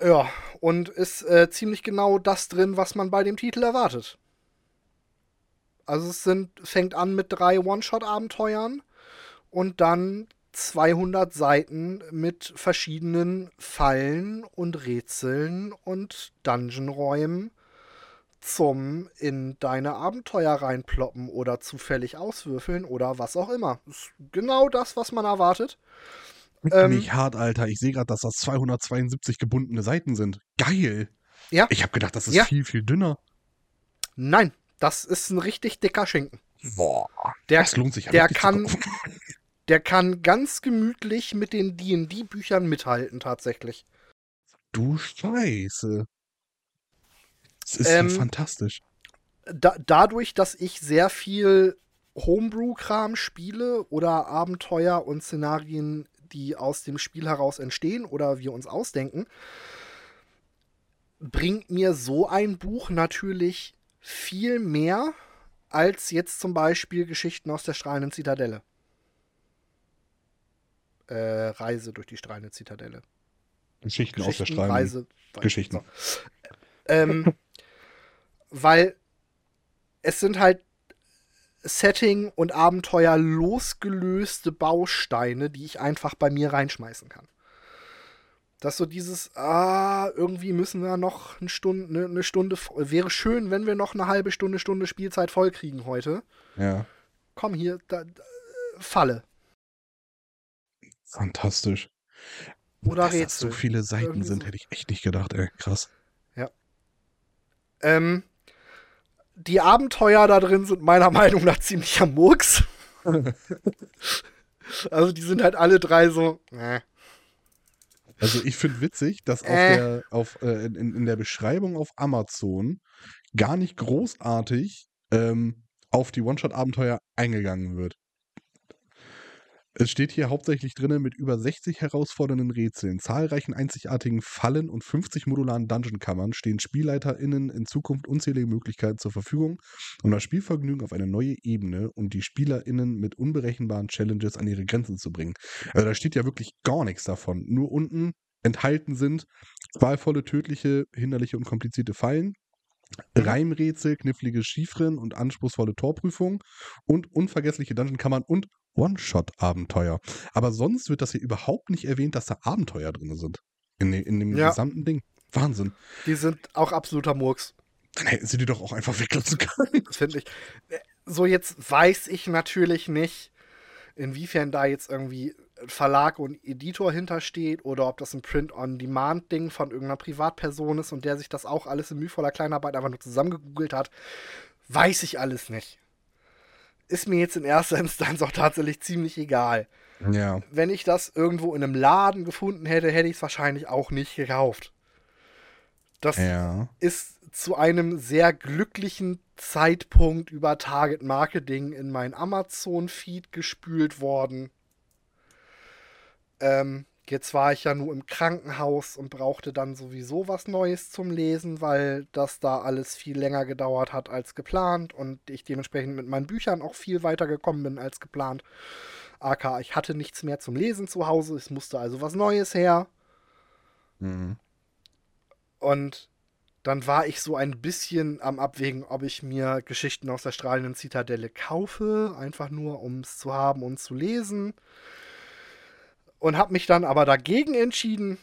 Ja, und ist äh, ziemlich genau das drin, was man bei dem Titel erwartet. Also es sind, fängt an mit drei One-Shot-Abenteuern und dann 200 Seiten mit verschiedenen Fallen und Rätseln und Dungeon-Räumen zum in deine Abenteuer reinploppen oder zufällig auswürfeln oder was auch immer. Ist genau das, was man erwartet. Ähm, Nicht hart, Alter. Ich sehe gerade, dass das 272 gebundene Seiten sind. Geil. Ja. Ich habe gedacht, das ist Ja. viel, viel dünner. Nein, das ist ein richtig dicker Schinken. Boah. Der, das lohnt sich ja der kann- der kann ganz gemütlich mit den D&D-Büchern mithalten, tatsächlich. Du Scheiße. Das ist Ähm, ja fantastisch. Da, dadurch, dass ich sehr viel Homebrew-Kram spiele oder Abenteuer und Szenarien, die aus dem Spiel heraus entstehen oder wir uns ausdenken, bringt mir so ein Buch natürlich viel mehr als jetzt zum Beispiel Geschichten aus der strahlenden Zitadelle. Äh, Reise durch die strahlende Zitadelle. Geschichten, aus der Geschichten, Strahlung. Reise. Geschichten. So. Ähm, weil es sind halt Setting und Abenteuer losgelöste Bausteine, die ich einfach bei mir reinschmeißen kann. Das so dieses, ah, irgendwie müssen wir noch eine Stunde, eine, eine Stunde, wäre schön, wenn wir noch eine halbe Stunde, Stunde Spielzeit voll kriegen heute. Ja. Komm hier, da, da, Falle. Fantastisch. Oder Dass das so Rätsel. viele Seiten Irgendwie sind, hätte ich echt nicht gedacht, ey. Krass. Ähm, die Abenteuer da drin sind meiner Meinung nach ziemlich am Murks. also die sind halt alle drei so. Äh. Also ich finde witzig, dass auf Äh. der, auf, äh, in, in der Beschreibung auf Amazon gar nicht großartig ähm, auf die One-Shot-Abenteuer eingegangen wird. Es steht hier hauptsächlich drin mit über 60 herausfordernden Rätseln, zahlreichen einzigartigen Fallen und 50 modularen Dungeon-Kammern stehen SpielleiterInnen in Zukunft unzählige Möglichkeiten zur Verfügung, um das Spielvergnügen auf eine neue Ebene und die SpielerInnen mit unberechenbaren Challenges an ihre Grenzen zu bringen. Also da steht ja wirklich gar nichts davon. Nur unten enthalten sind qualvolle, tödliche, hinderliche und komplizierte Fallen, Mhm. Reimrätsel, knifflige Chiffren und anspruchsvolle Torprüfungen und unvergessliche Dungeon-Kammern und One-Shot-Abenteuer. Aber sonst wird das hier überhaupt nicht erwähnt, dass da Abenteuer drin sind. In, de- in dem Ja. gesamten Ding. Wahnsinn. Die sind auch absoluter Murks, Dann hätten sie die doch auch einfach weglassen können. finde ich. So, jetzt weiß ich natürlich nicht, inwiefern da jetzt irgendwie Verlag und Editor hintersteht oder ob das ein Print-on-Demand-Ding von irgendeiner Privatperson ist und der sich das auch alles in mühevoller Kleinarbeit einfach nur zusammengegoogelt hat. Weiß ich alles nicht. Ist mir jetzt in erster Instanz auch tatsächlich ziemlich egal. Ja. Wenn ich das irgendwo in einem Laden gefunden hätte, hätte ich es wahrscheinlich auch nicht gekauft. Das Ja. ist zu einem sehr glücklichen Zeitpunkt über Target Marketing in mein Amazon-Feed gespült worden. Ähm, jetzt war ich ja nur im Krankenhaus und brauchte dann sowieso was Neues zum Lesen, weil das da alles viel länger gedauert hat als geplant und ich dementsprechend mit meinen Büchern auch viel weiter gekommen bin als geplant. AK, ich hatte nichts mehr zum Lesen zu Hause, es musste also was Neues her. Mhm. Und dann war ich so ein bisschen am Abwägen, ob ich mir Geschichten aus der strahlenden Zitadelle kaufe, einfach nur um es zu haben und zu lesen. Und habe mich dann aber dagegen entschieden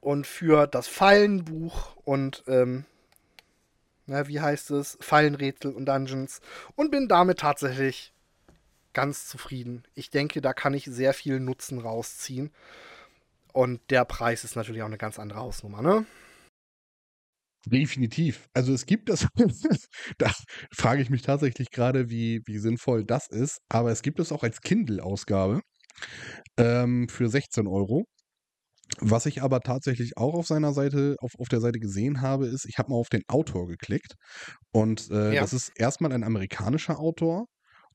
und für das Fallenbuch und, ähm, na, wie heißt es, Fallenrätsel und Dungeons und bin damit tatsächlich ganz zufrieden. Ich denke, da kann ich sehr viel Nutzen rausziehen. Und der Preis ist natürlich auch eine ganz andere Hausnummer, ne? Definitiv. Also es gibt das, da frage ich mich tatsächlich gerade, wie, wie sinnvoll das ist, aber es gibt es auch als Kindle-Ausgabe ähm, für 16 Euro. Was ich aber tatsächlich auch auf seiner Seite, auf, auf der Seite gesehen habe, ist, ich habe mal auf den Autor geklickt und äh, Ja. das ist erstmal ein amerikanischer Autor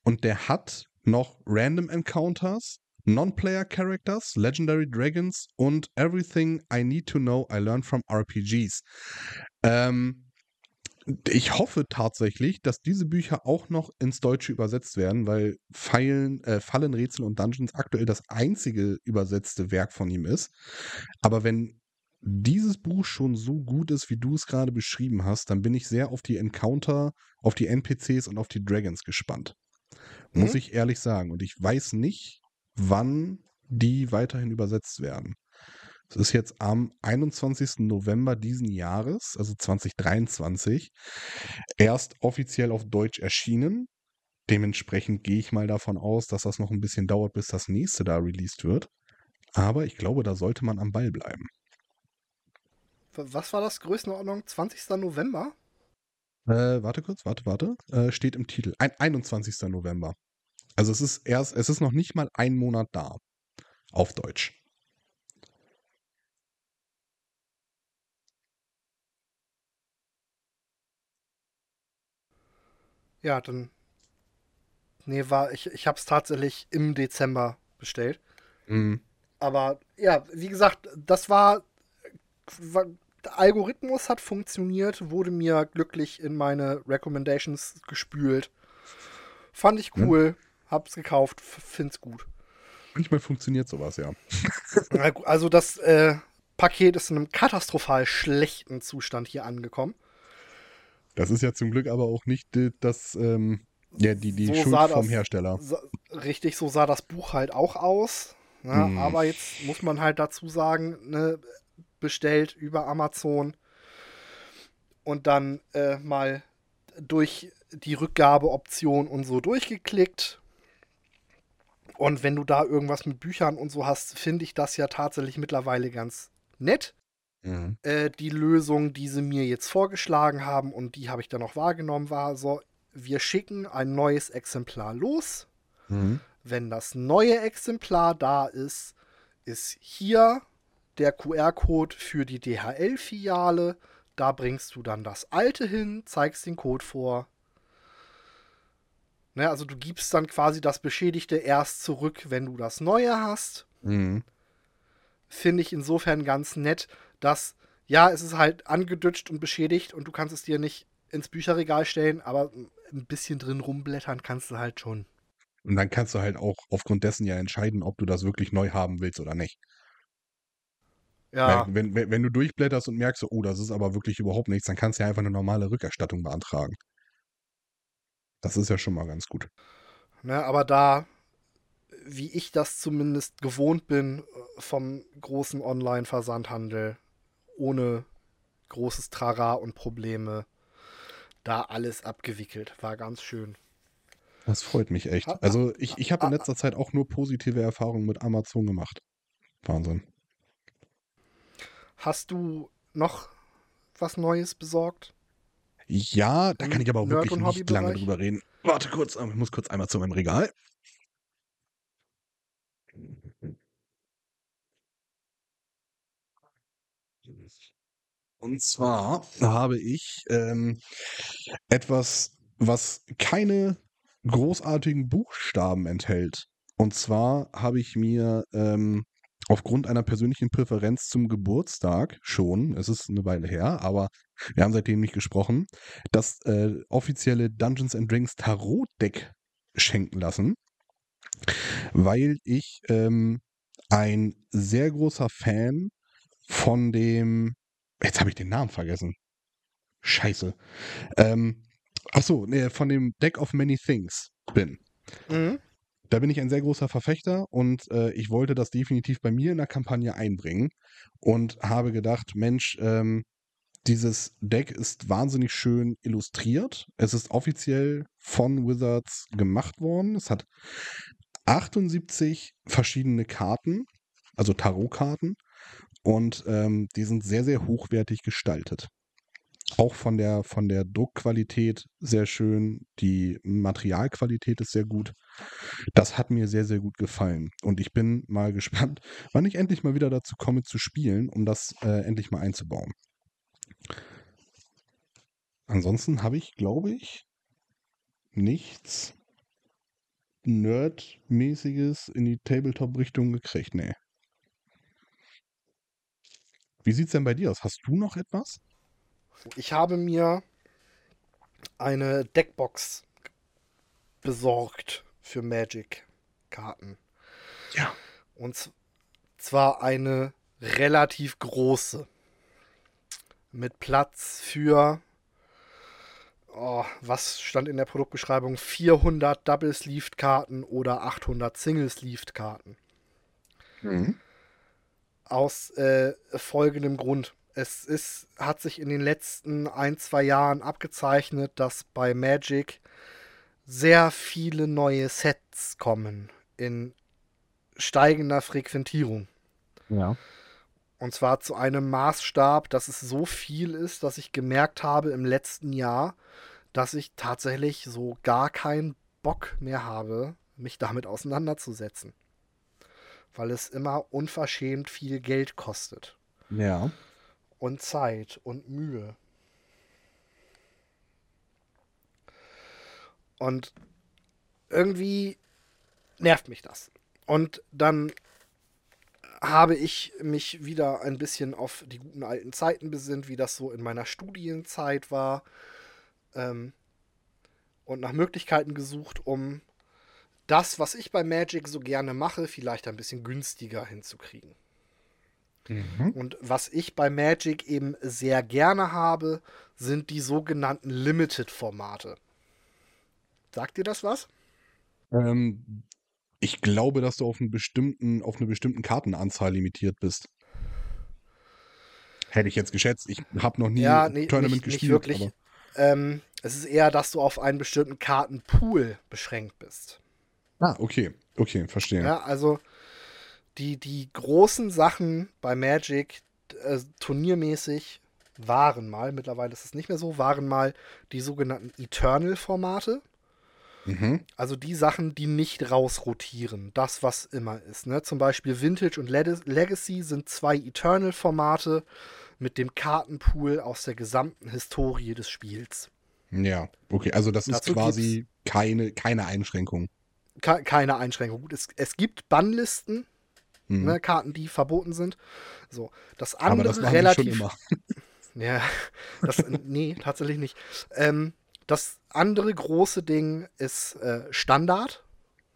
und der hat noch Random Encounters, Non-Player Characters, Legendary Dragons und Everything I Need to Know I Learned from RPGs. Ähm, ich hoffe tatsächlich, dass diese Bücher auch noch ins Deutsche übersetzt werden, weil Fallen, äh, Fallen, Rätsel und Dungeons aktuell das einzige übersetzte Werk von ihm ist. Aber wenn dieses Buch schon so gut ist, wie du es gerade beschrieben hast, dann bin ich sehr auf die Encounter, auf die NPCs und auf die Dragons gespannt. Muss Mhm. ich ehrlich sagen. Und ich weiß nicht, wann die weiterhin übersetzt werden. Es ist jetzt am 21. November diesen Jahres, also 2023, erst offiziell auf Deutsch erschienen. Dementsprechend gehe ich mal davon aus, dass das noch ein bisschen dauert, bis das nächste da released wird. Aber ich glaube, da sollte man am Ball bleiben. Was war das? Größenordnung? 20. November? Äh, warte kurz, warte, warte. Äh, steht im Titel. Ein, 21. November. Also es ist erst, es ist noch nicht mal ein Monat da. Auf Deutsch. Ja, dann. Nee, war, ich, ich hab's tatsächlich im Dezember bestellt. Mhm. Aber ja, wie gesagt, das war, war. Der Algorithmus hat funktioniert, wurde mir glücklich in meine Recommendations gespült. Fand ich cool, ja. hab's gekauft, find's gut. Manchmal funktioniert sowas, ja. also das äh, Paket ist in einem katastrophal schlechten Zustand hier angekommen. Das ist ja zum Glück aber auch nicht das, ähm, ja, die, die So Schuld vom das- Hersteller. Sa- Richtig, so sah das Buch halt auch aus. Ne? Hm. Aber jetzt muss man halt dazu sagen, ne, bestellt über Amazon und dann äh, mal durch die Rückgabeoption und so durchgeklickt. Und wenn du da irgendwas mit Büchern und so hast, finde ich das ja tatsächlich mittlerweile ganz nett. Mhm. Äh, die Lösung, die sie mir jetzt vorgeschlagen haben und die habe ich dann auch wahrgenommen, war so, wir schicken ein neues Exemplar los. Mhm. Wenn das neue Exemplar da ist, ist hier der QR-Code für die DHL-Filiale. Da bringst du dann das alte hin, zeigst den Code vor. Ne, also du gibst dann quasi das Beschädigte erst zurück, wenn du das neue hast. Mhm. Finde ich insofern ganz nett, dass, ja, es ist halt angedutscht und beschädigt und du kannst es dir nicht ins Bücherregal stellen, aber ein bisschen drin rumblättern kannst du halt schon. Und dann kannst du halt auch aufgrund dessen ja entscheiden, ob du das wirklich neu haben willst oder nicht. Ja, wenn, wenn, wenn du durchblätterst und merkst, oh, das ist aber wirklich überhaupt nichts, dann kannst du ja einfach eine normale Rückerstattung beantragen. Das ist ja schon mal ganz gut. Ne, aber da, wie ich das zumindest gewohnt bin äh, vom großen Online-Versandhandel, ohne großes Trara und Probleme, da alles abgewickelt. War ganz schön. Das freut mich echt. Also ich, ich habe in letzter Zeit auch nur positive Erfahrungen mit Amazon gemacht. Wahnsinn. Hast du noch was Neues besorgt? Ja, da kann ich aber auch Nerd- wirklich nicht lange drüber reden. Warte kurz, ich muss kurz einmal zu meinem Regal. Und zwar habe ich ähm, etwas, was keine großartigen Buchstaben enthält. Und zwar habe ich mir ähm, aufgrund einer persönlichen Präferenz zum Geburtstag schon, es ist eine Weile her, aber wir haben seitdem nicht gesprochen, das äh, offizielle Dungeons and Dragons Tarot Deck schenken lassen, weil ich ähm, ein sehr großer Fan von dem, jetzt habe ich den Namen vergessen. Scheiße. Ähm, ach so, nee, von dem Deck of Many Things bin. Mhm. Da bin ich ein sehr großer Verfechter und äh, ich wollte das definitiv bei mir in der Kampagne einbringen und habe gedacht, Mensch, ähm, dieses Deck ist wahnsinnig schön illustriert. Es ist offiziell von Wizards gemacht worden. Es hat 78 verschiedene Karten, also Tarotkarten, und ähm, die sind sehr, sehr hochwertig gestaltet. Auch von der, von der Druckqualität sehr schön. Die Materialqualität ist sehr gut. Das hat mir sehr, sehr gut gefallen. Und ich bin mal gespannt, wann ich endlich mal wieder dazu komme zu spielen, um das äh, endlich mal einzubauen. Ansonsten habe ich, glaube ich, nichts Nerd-mäßiges in die Tabletop-Richtung gekriegt. Nee. Wie sieht's denn bei dir aus? Hast du noch etwas? Ich habe mir eine Deckbox besorgt für Magic-Karten. Ja. Und zwar eine relativ große. Mit Platz für, oh, was stand in der Produktbeschreibung? 400 Double-Sleeved-Karten oder 800 Single-Sleeved-Karten. Mhm. Aus äh, folgendem Grund. Es ist, hat sich in den letzten ein, zwei Jahren abgezeichnet, dass bei Magic sehr viele neue Sets kommen in steigender Frequentierung. Ja. Und zwar zu einem Maßstab, dass es so viel ist, dass ich gemerkt habe im letzten Jahr, dass ich tatsächlich so gar keinen Bock mehr habe, mich damit auseinanderzusetzen. Weil es immer unverschämt viel Geld kostet. Ja. Und Zeit und Mühe. Und irgendwie nervt mich das. Und dann habe ich mich wieder ein bisschen auf die guten alten Zeiten besinnt, wie das so in meiner Studienzeit war. Ähm, und nach Möglichkeiten gesucht, um das, was ich bei Magic so gerne mache, vielleicht ein bisschen günstiger hinzukriegen. Mhm. Und was ich bei Magic eben sehr gerne habe, sind die sogenannten Limited-Formate. Sagt dir das was? Ähm, ich glaube, dass du auf, einen bestimmten, auf eine bestimmte Kartenanzahl limitiert bist. Hätte ich jetzt geschätzt. Ich habe noch nie ja, nee, Tournament nicht, gespielt. Nicht wirklich. Ähm, es ist eher, dass du auf einen bestimmten Kartenpool beschränkt bist. Ah, okay. Okay, verstehe. Ja, also die, die großen Sachen bei Magic, äh, turniermäßig, waren mal, mittlerweile ist es nicht mehr so, waren mal die sogenannten Eternal-Formate. Mhm. Also die Sachen, die nicht rausrotieren. Das, was immer ist. Ne? Zum Beispiel Vintage und Legacy sind zwei Eternal-Formate mit dem Kartenpool aus der gesamten Historie des Spiels. Ja, okay. Also das Dazu ist quasi keine, keine Einschränkung. Ke keine Einschränkung. Gut, es, es gibt Bannlisten, mhm. ne, Karten, die verboten sind. So, das andere das relativ. ja, das, nee, tatsächlich nicht. Ähm, das andere große Ding ist äh, Standard.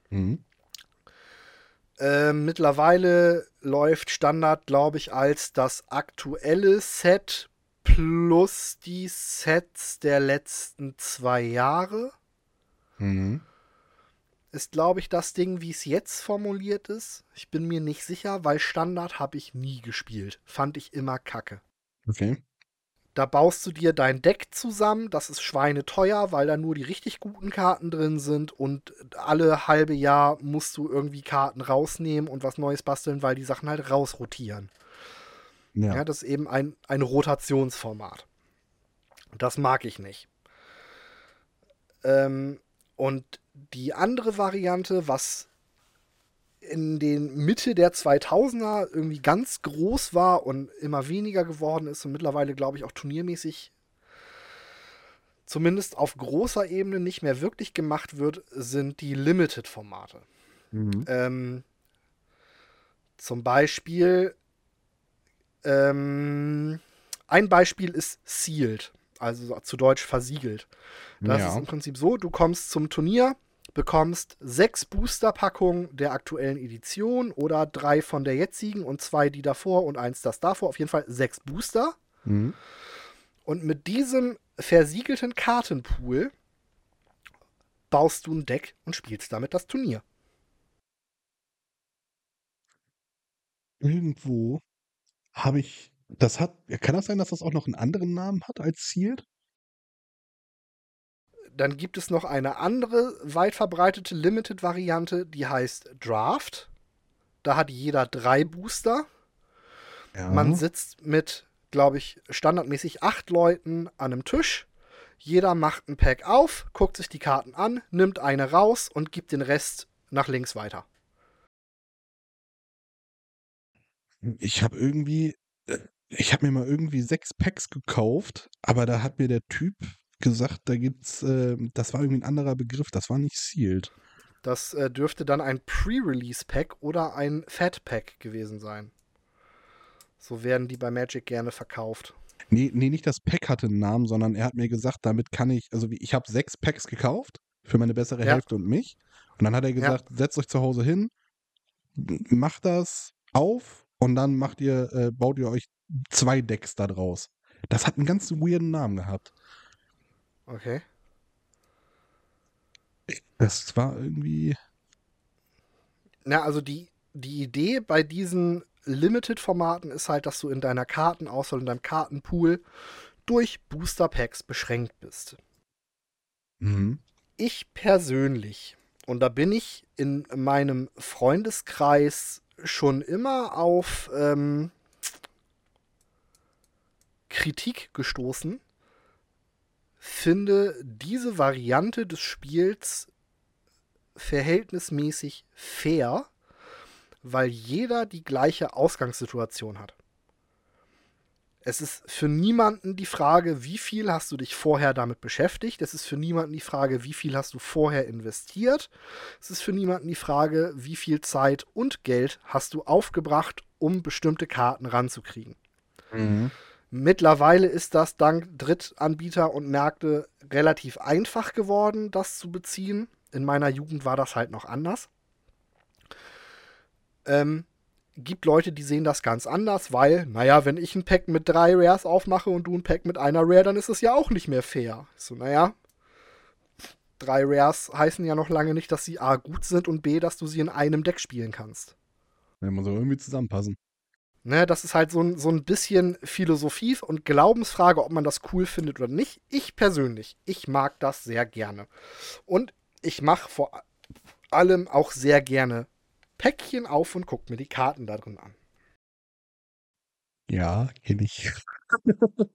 Mhm. Äh, mittlerweile läuft Standard, glaube ich, als das aktuelle Set plus die Sets der letzten zwei Jahre. Mhm. Ist, glaube ich, das Ding, wie es jetzt formuliert ist. Ich bin mir nicht sicher, weil Standard habe ich nie gespielt. Fand ich immer kacke. Okay. Da baust du dir dein Deck zusammen. Das ist schweineteuer, weil da nur die richtig guten Karten drin sind. Und alle halbe Jahr musst du irgendwie Karten rausnehmen und was Neues basteln, weil die Sachen halt rausrotieren. Ja. ja das ist eben ein, ein Rotationsformat. Das mag ich nicht. Ähm, und die andere Variante, was in den Mitte der 2000er irgendwie ganz groß war und immer weniger geworden ist und mittlerweile, glaube ich, auch turniermäßig zumindest auf großer Ebene nicht mehr wirklich gemacht wird, sind die Limited-Formate. Mhm. Ähm, zum Beispiel, ähm, ein Beispiel ist Sealed, also zu Deutsch versiegelt. Das ja. ist im Prinzip so, du kommst zum Turnier, bekommst sechs Booster-Packungen der aktuellen Edition oder drei von der jetzigen und zwei die davor und eins das davor. Auf jeden Fall sechs Booster. Mhm. Und mit diesem versiegelten Kartenpool baust du ein Deck und spielst damit das Turnier. Irgendwo habe ich. Das hat. Kann das sein, dass das auch noch einen anderen Namen hat als Sealed? Dann gibt es noch eine andere weit verbreitete Limited-Variante, die heißt Draft. Da hat jeder drei Booster. Ja. Man sitzt mit, glaube ich, standardmäßig acht Leuten an einem Tisch. Jeder macht ein Pack auf, guckt sich die Karten an, nimmt eine raus und gibt den Rest nach links weiter. Ich habe irgendwie, äh, ich habe mir mal irgendwie sechs Packs gekauft, aber da hat mir der Typ gesagt, da gibt's, äh, das war irgendwie ein anderer Begriff, das war nicht sealed. Das äh, dürfte dann ein Pre-Release-Pack oder ein Fat-Pack gewesen sein. So werden die bei Magic gerne verkauft. Nee, nee, nicht das Pack hatte einen Namen, sondern er hat mir gesagt, damit kann ich, also ich habe sechs Packs gekauft für meine bessere ja. Hälfte und mich. Und dann hat er gesagt, ja. setzt euch zu Hause hin, macht das auf und dann macht ihr, äh, baut ihr euch zwei Decks da draus. Das hat einen ganz weirden Namen gehabt. Okay. Das war irgendwie. Na, also die, die Idee bei diesen Limited-Formaten ist halt, dass du in deiner Kartenauswahl, in deinem Kartenpool durch Booster Packs beschränkt bist. Mhm. Ich persönlich, und da bin ich in meinem Freundeskreis schon immer auf ähm, Kritik gestoßen, finde diese Variante des Spiels verhältnismäßig fair, weil jeder die gleiche Ausgangssituation hat. Es ist für niemanden die Frage, wie viel hast du dich vorher damit beschäftigt. Es ist für niemanden die Frage, wie viel hast du vorher investiert. Es ist für niemanden die Frage, wie viel Zeit und Geld hast du aufgebracht, um bestimmte Karten ranzukriegen. Mhm. Mittlerweile ist das dank Drittanbieter und Märkte relativ einfach geworden, das zu beziehen. In meiner Jugend war das halt noch anders. Ähm, gibt Leute, die sehen das ganz anders, weil, naja, wenn ich ein Pack mit drei Rares aufmache und du ein Pack mit einer Rare, dann ist es ja auch nicht mehr fair. So, naja, drei Rares heißen ja noch lange nicht, dass sie A gut sind und B, dass du sie in einem Deck spielen kannst. Ja, muss auch irgendwie zusammenpassen. Ne, das ist halt so ein, so ein bisschen Philosophie und Glaubensfrage, ob man das cool findet oder nicht. Ich persönlich, ich mag das sehr gerne. Und ich mache vor allem auch sehr gerne Päckchen auf und gucke mir die Karten da drin an. Ja, kenne ich.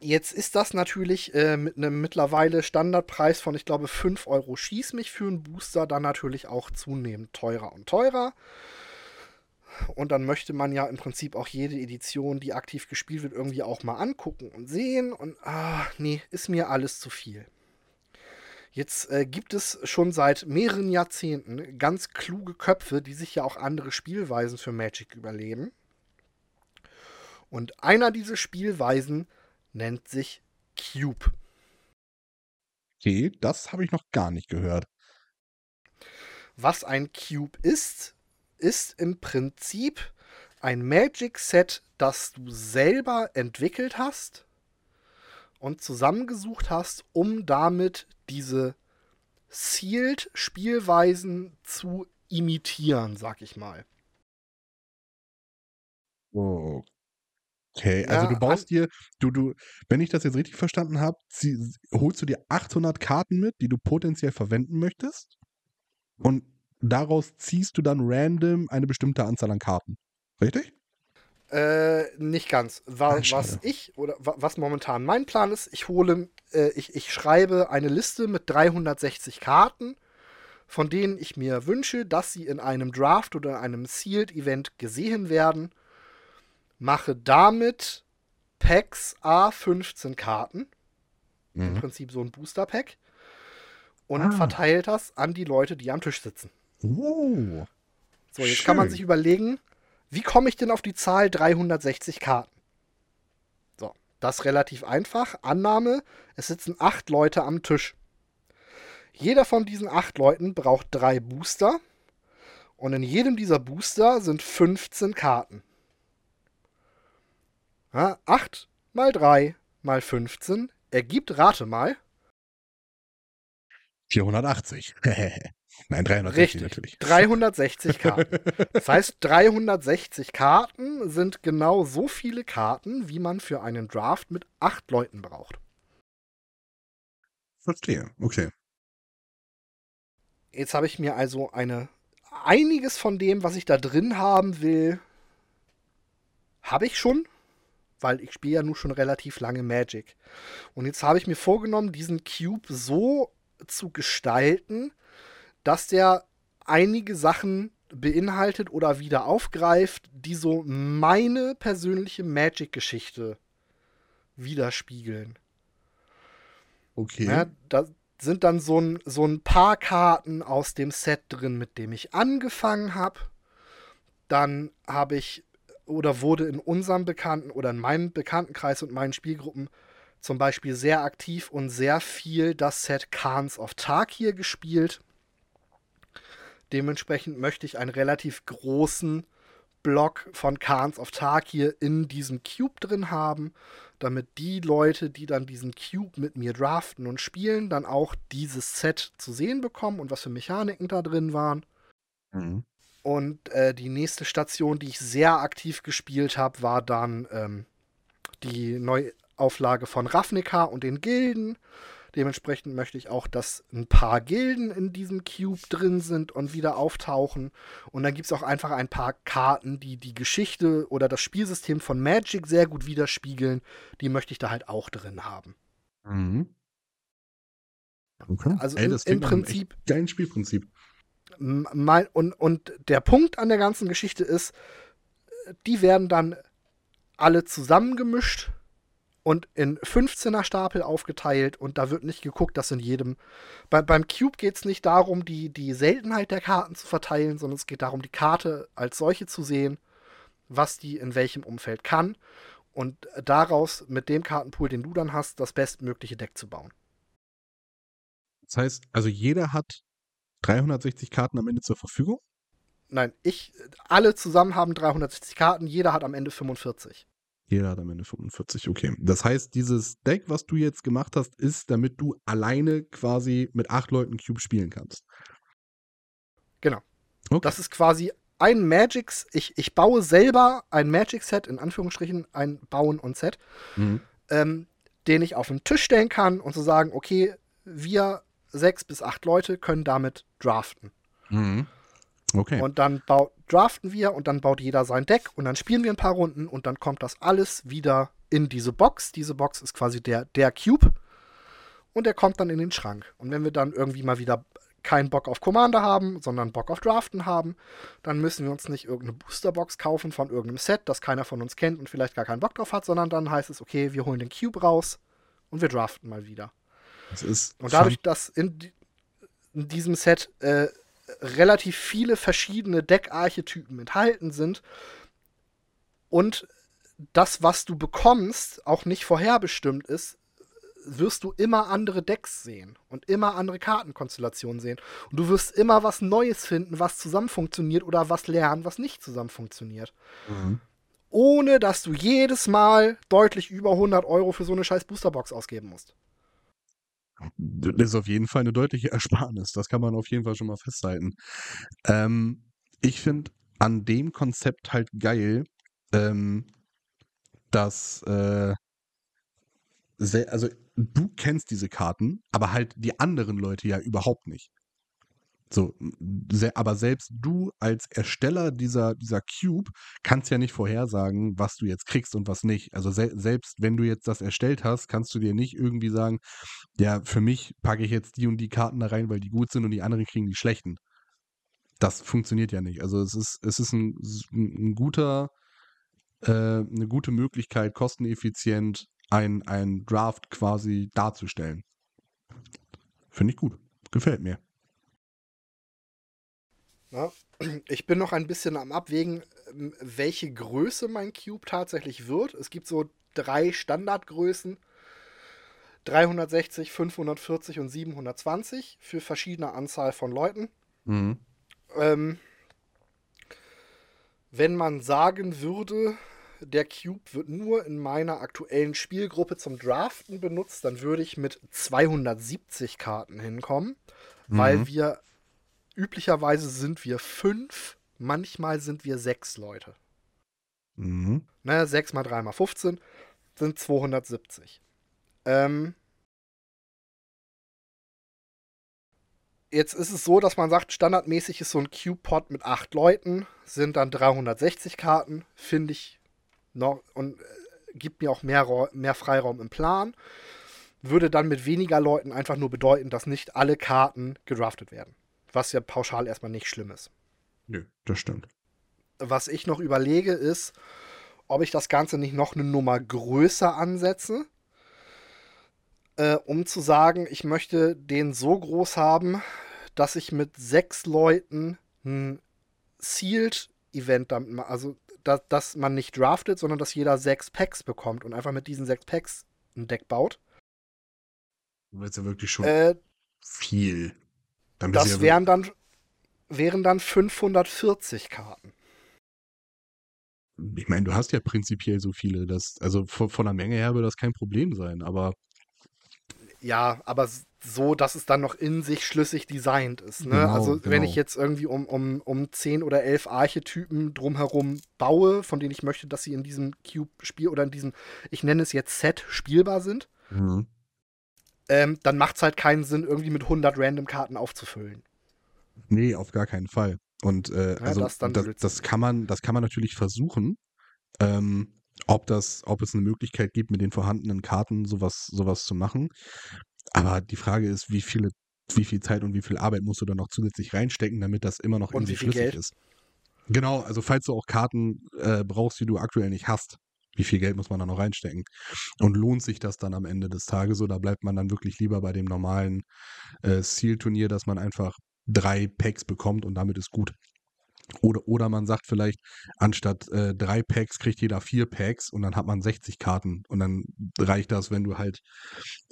Jetzt ist das natürlich äh, mit einem mittlerweile Standardpreis von, ich glaube, 5 Euro Schieß mich für einen Booster dann natürlich auch zunehmend teurer und teurer. Und dann möchte man ja im Prinzip auch jede Edition, die aktiv gespielt wird, irgendwie auch mal angucken und sehen. Und ah, nee, ist mir alles zu viel. Jetzt äh, gibt es schon seit mehreren Jahrzehnten ganz kluge Köpfe, die sich ja auch andere Spielweisen für Magic überlegen. Und einer dieser Spielweisen nennt sich Cube. Okay, das habe ich noch gar nicht gehört. Was ein Cube ist, ist im Prinzip ein Magic-Set, das du selber entwickelt hast und zusammengesucht hast, um damit diese Sealed-Spielweisen zu imitieren, sag ich mal. Okay, also ja, du baust dir, du, du, wenn ich das jetzt richtig verstanden habe, holst du dir 800 Karten mit, die du potenziell verwenden möchtest und daraus ziehst du dann random eine bestimmte Anzahl an Karten. Richtig? Äh, nicht ganz. Wa Ach, was ich oder was momentan mein Plan ist, ich hole, äh, ich, ich schreibe eine Liste mit 360 Karten, von denen ich mir wünsche, dass sie in einem Draft oder in einem Sealed Event gesehen werden. Mache damit Packs A15 Karten. Mhm. Im Prinzip so ein Booster Pack. Und ah. verteilt das an die Leute, die am Tisch sitzen. Oh. So, jetzt Schön. kann man sich überlegen, wie komme ich denn auf die Zahl 360 Karten? So, das ist relativ einfach. Annahme, es sitzen acht Leute am Tisch. Jeder von diesen acht Leuten braucht drei Booster. Und in jedem dieser Booster sind 15 Karten. Ja, 8 mal 3 mal 15 ergibt, rate mal. 480. Nein, 360 Richtig, natürlich. 360 Karten. Das heißt, 360 Karten sind genau so viele Karten, wie man für einen Draft mit acht Leuten braucht. Verstehe, okay. Jetzt habe ich mir also eine einiges von dem, was ich da drin haben will, habe ich schon, weil ich spiele ja nun schon relativ lange Magic. Und jetzt habe ich mir vorgenommen, diesen Cube so zu gestalten, dass der einige Sachen beinhaltet oder wieder aufgreift, die so meine persönliche Magic-Geschichte widerspiegeln. Okay. Ja, da sind dann so ein, so ein paar Karten aus dem Set drin, mit dem ich angefangen habe. Dann habe ich oder wurde in unserem Bekannten oder in meinem Bekanntenkreis und meinen Spielgruppen zum Beispiel sehr aktiv und sehr viel das Set Khans of Tarkir gespielt. Dementsprechend möchte ich einen relativ großen Block von Khans of Tarkir in diesem Cube drin haben, damit die Leute, die dann diesen Cube mit mir draften und spielen, dann auch dieses Set zu sehen bekommen und was für Mechaniken da drin waren. Mhm. Und äh, die nächste Station, die ich sehr aktiv gespielt habe, war dann ähm, die Neuauflage von Ravnica und den Gilden. Dementsprechend möchte ich auch, dass ein paar Gilden in diesem Cube drin sind und wieder auftauchen. Und dann gibt es auch einfach ein paar Karten, die die Geschichte oder das Spielsystem von Magic sehr gut widerspiegeln. Die möchte ich da halt auch drin haben. Mhm. Okay. Also Ey, im, das im einem Prinzip geilen Spielprinzip. mein, und, und der Punkt an der ganzen Geschichte ist, die werden dann alle zusammengemischt und in 15er Stapel aufgeteilt und da wird nicht geguckt, dass in jedem. Bei, beim Cube geht es nicht darum, die, die Seltenheit der Karten zu verteilen, sondern es geht darum, die Karte als solche zu sehen, was die in welchem Umfeld kann und daraus mit dem Kartenpool, den du dann hast, das bestmögliche Deck zu bauen. Das heißt, also jeder hat 360 Karten am Ende zur Verfügung. Nein, ich, alle zusammen haben 360 Karten, jeder hat am Ende 45. Jeder hat am Ende 45, okay. Das heißt, dieses Deck, was du jetzt gemacht hast, ist, damit du alleine quasi mit acht Leuten Cube spielen kannst. Genau. Okay. Das ist quasi ein Magic, ich, ich baue selber ein Magic-Set, in Anführungsstrichen ein Bauen und Set, Mhm. ähm, den ich auf den Tisch stellen kann und zu sagen, okay, wir sechs bis acht Leute können damit draften. Mhm. Okay. Und dann bau, draften wir und dann baut jeder sein Deck und dann spielen wir ein paar Runden und dann kommt das alles wieder in diese Box. Diese Box ist quasi der, der Cube und der kommt dann in den Schrank. Und wenn wir dann irgendwie mal wieder keinen Bock auf Commander haben, sondern Bock auf Draften haben, dann müssen wir uns nicht irgendeine Boosterbox kaufen von irgendeinem Set, das keiner von uns kennt und vielleicht gar keinen Bock drauf hat, sondern dann heißt es, okay, wir holen den Cube raus und wir draften mal wieder. das ist Und dadurch, dass in, in diesem Set äh, relativ viele verschiedene Deckarchetypen enthalten sind und das, was du bekommst, auch nicht vorherbestimmt ist, wirst du immer andere Decks sehen und immer andere Kartenkonstellationen sehen. Und du wirst immer was Neues finden, was zusammen funktioniert oder was lernen, was nicht zusammen funktioniert. Mhm. Ohne dass du jedes Mal deutlich über 100 Euro für so eine scheiß Boosterbox ausgeben musst. Das ist auf jeden Fall eine deutliche Ersparnis. Das kann man auf jeden Fall schon mal festhalten. Ähm, ich finde an dem Konzept halt geil, ähm, dass, äh, also du kennst diese Karten, aber halt die anderen Leute ja überhaupt nicht. So, aber selbst du als Ersteller dieser, dieser Cube kannst ja nicht vorhersagen, was du jetzt kriegst und was nicht. Also se selbst wenn du jetzt das erstellt hast, kannst du dir nicht irgendwie sagen, ja, für mich packe ich jetzt die und die Karten da rein, weil die gut sind und die anderen kriegen die schlechten. Das funktioniert ja nicht. Also es ist, es ist ein, ein guter, äh, eine gute Möglichkeit, kosteneffizient ein, ein Draft quasi darzustellen. Finde ich gut. Gefällt mir. Ja, ich bin noch ein bisschen am Abwägen, ähm, welche Größe mein Cube tatsächlich wird. Es gibt so drei Standardgrößen. 360, 540 und 720 für verschiedene Anzahl von Leuten. Mhm. Ähm, wenn man sagen würde, der Cube wird nur in meiner aktuellen Spielgruppe zum Draften benutzt, dann würde ich mit 270 Karten hinkommen, weil Mhm. wir üblicherweise sind wir fünf, manchmal sind wir sechs Leute. Mhm. Ne, 6 mal 3 mal 15 sind 270. Ähm, jetzt ist es so, dass man sagt, standardmäßig ist so ein Q-Pod mit 8 Leuten, sind dann 360 Karten, finde ich noch und äh, gibt mir auch mehr, mehr Freiraum im Plan. Würde dann mit weniger Leuten einfach nur bedeuten, dass nicht alle Karten gedraftet werden. Was ja pauschal erstmal nicht schlimm ist. Nö, das stimmt. Was ich noch überlege, ist, ob ich das Ganze nicht noch eine Nummer größer ansetze, äh, um zu sagen, ich möchte den so groß haben, dass ich mit sechs Leuten ein Sealed-Event damit mache. Also, dass, dass man nicht draftet, sondern dass jeder sechs Packs bekommt und einfach mit diesen sechs Packs ein Deck baut. Ist ja wirklich schon Äh, viel. Das wären dann, wären dann 540 Karten. Ich meine, du hast ja prinzipiell so viele. Das, also von, von der Menge her würde das kein Problem sein, aber Ja, aber so, dass es dann noch in sich schlüssig designt ist. Ne? Genau, also, wenn genau. ich jetzt irgendwie um, um, um 10 oder 11 Archetypen drumherum baue, von denen ich möchte, dass sie in diesem Cube-Spiel oder in diesem, ich nenne es jetzt Set, spielbar sind, Mhm. Ähm, dann macht es halt keinen Sinn, irgendwie mit 100 Random-Karten aufzufüllen. Nee, auf gar keinen Fall. Und äh, Ja, also das das, das, kann man, das kann man natürlich versuchen. Ähm, ob das, ob es eine Möglichkeit gibt, mit den vorhandenen Karten sowas, sowas zu machen. Aber die Frage ist, wie viele, wie viel Zeit und wie viel Arbeit musst du da noch zusätzlich reinstecken, damit das immer noch Und irgendwie schlüssig Geld? ist. Genau, also falls du auch Karten äh, brauchst, die du aktuell nicht hast, wie viel Geld muss man da noch reinstecken? Und lohnt sich das dann am Ende des Tages oder bleibt man dann wirklich lieber bei dem normalen äh, Seal-Turnier, dass man einfach drei Packs bekommt und damit ist gut? Oder, oder man sagt vielleicht, anstatt äh, drei Packs kriegt jeder vier Packs und dann hat man 60 Karten und dann reicht das, wenn du halt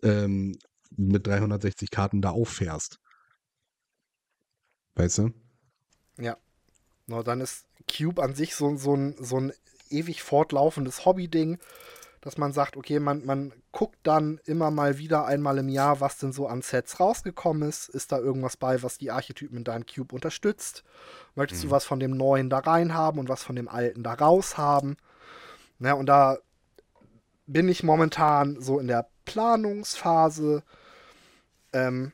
ähm, mit 360 Karten da auffährst. Weißt du? Na, dann ist Cube an sich so, so, ein, so ein ewig fortlaufendes Hobby-Ding, dass man sagt, okay, man, man guckt dann immer mal wieder einmal im Jahr, was denn so an Sets rausgekommen ist. Ist da irgendwas bei, was die Archetypen in deinem Cube unterstützt? Möchtest Mhm. du was von dem Neuen da rein haben und was von dem Alten da raus haben? Na, und da bin ich momentan so in der Planungsphase ähm,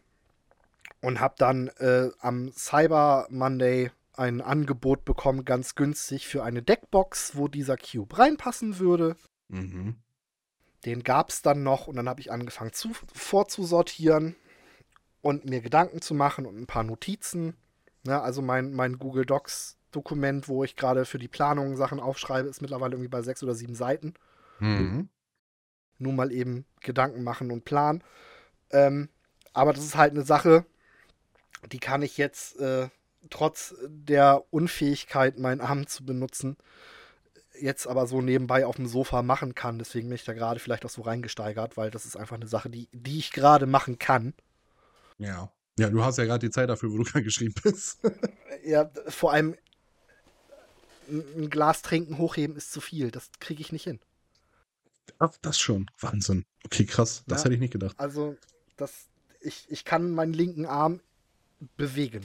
und habe dann äh, am Cyber Monday ein Angebot bekommen, ganz günstig für eine Deckbox, wo dieser Cube reinpassen würde. Mhm. Den gab es dann noch und dann habe ich angefangen zu, vorzusortieren und mir Gedanken zu machen und ein paar Notizen. Ne, also mein, mein Google Docs Dokument, wo ich gerade für die Planung Sachen aufschreibe, ist mittlerweile irgendwie bei sechs oder sieben Seiten. Mhm. Nur mal eben Gedanken machen und planen. Ähm, aber das ist halt eine Sache, die kann ich jetzt äh, trotz der Unfähigkeit, meinen Arm zu benutzen, jetzt aber so nebenbei auf dem Sofa machen kann. Deswegen bin ich da gerade vielleicht auch so reingesteigert, weil das ist einfach eine Sache, die, die ich gerade machen kann. Ja. Ja, du hast ja gerade die Zeit dafür, wo du gerade geschrieben bist. Ja, vor allem ein Glas trinken, hochheben ist zu viel. Das kriege ich nicht hin. Ach, das schon. Wahnsinn. Okay, krass. Das Ja. hätte ich nicht gedacht. Also, das, ich, ich kann meinen linken Arm bewegen.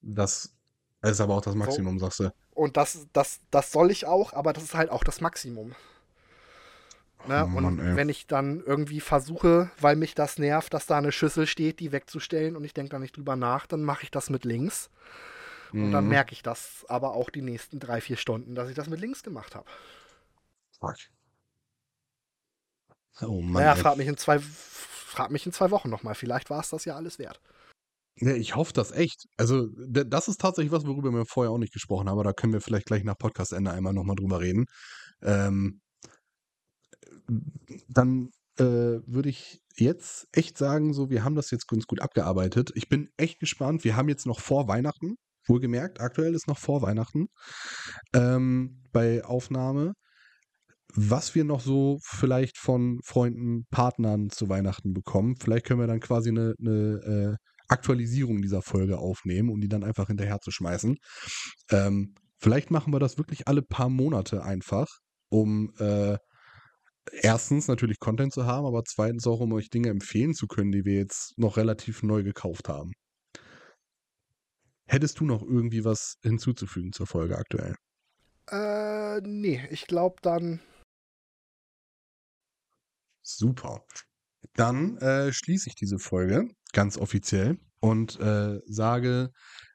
Das ist aber auch das Maximum, sagst du. Und das, das, das soll ich auch, aber das ist halt auch das Maximum. Ne? Oh und Mann, ey. wenn ich dann irgendwie versuche, weil mich das nervt, dass da eine Schüssel steht, die wegzustellen und ich denke da nicht drüber nach, dann mache ich das mit links. Und dann Mhm. merke ich das aber auch die nächsten drei, vier Stunden, dass ich das mit links gemacht habe. Fuck. Oh Mann. Naja, frag mich in zwei, frag mich in zwei Wochen nochmal. Vielleicht war es das ja alles wert. Ja, ich hoffe das echt. Also, das ist tatsächlich was, worüber wir vorher auch nicht gesprochen haben, aber da können wir vielleicht gleich nach Podcastende einmal nochmal drüber reden. Ähm, dann äh, würde ich jetzt echt sagen, so, wir haben das jetzt ganz gut abgearbeitet. Ich bin echt gespannt. Wir haben jetzt noch vor Weihnachten, wohlgemerkt, aktuell ist noch vor Weihnachten ähm, bei Aufnahme. Was wir noch so vielleicht von Freunden, Partnern zu Weihnachten bekommen. Vielleicht können wir dann quasi eine, eine äh, Aktualisierung dieser Folge aufnehmen, um die dann einfach hinterher zu schmeißen. Ähm, vielleicht machen wir das wirklich alle paar Monate einfach, um äh, erstens natürlich Content zu haben, aber zweitens auch, um euch Dinge empfehlen zu können, die wir jetzt noch relativ neu gekauft haben. Hättest du noch irgendwie was hinzuzufügen zur Folge aktuell? Äh, nee, ich glaube dann. Super. Dann äh, schließe ich diese Folge ganz offiziell und äh, sage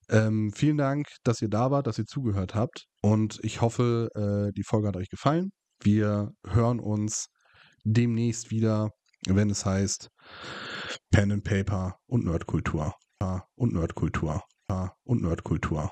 ähm, vielen Dank, dass ihr da wart, dass ihr zugehört habt. Und ich hoffe, äh, die Folge hat euch gefallen. Wir hören uns demnächst wieder, wenn es heißt Pen and Paper und Nerdkultur. Und Nerdkultur. Und Nerdkultur.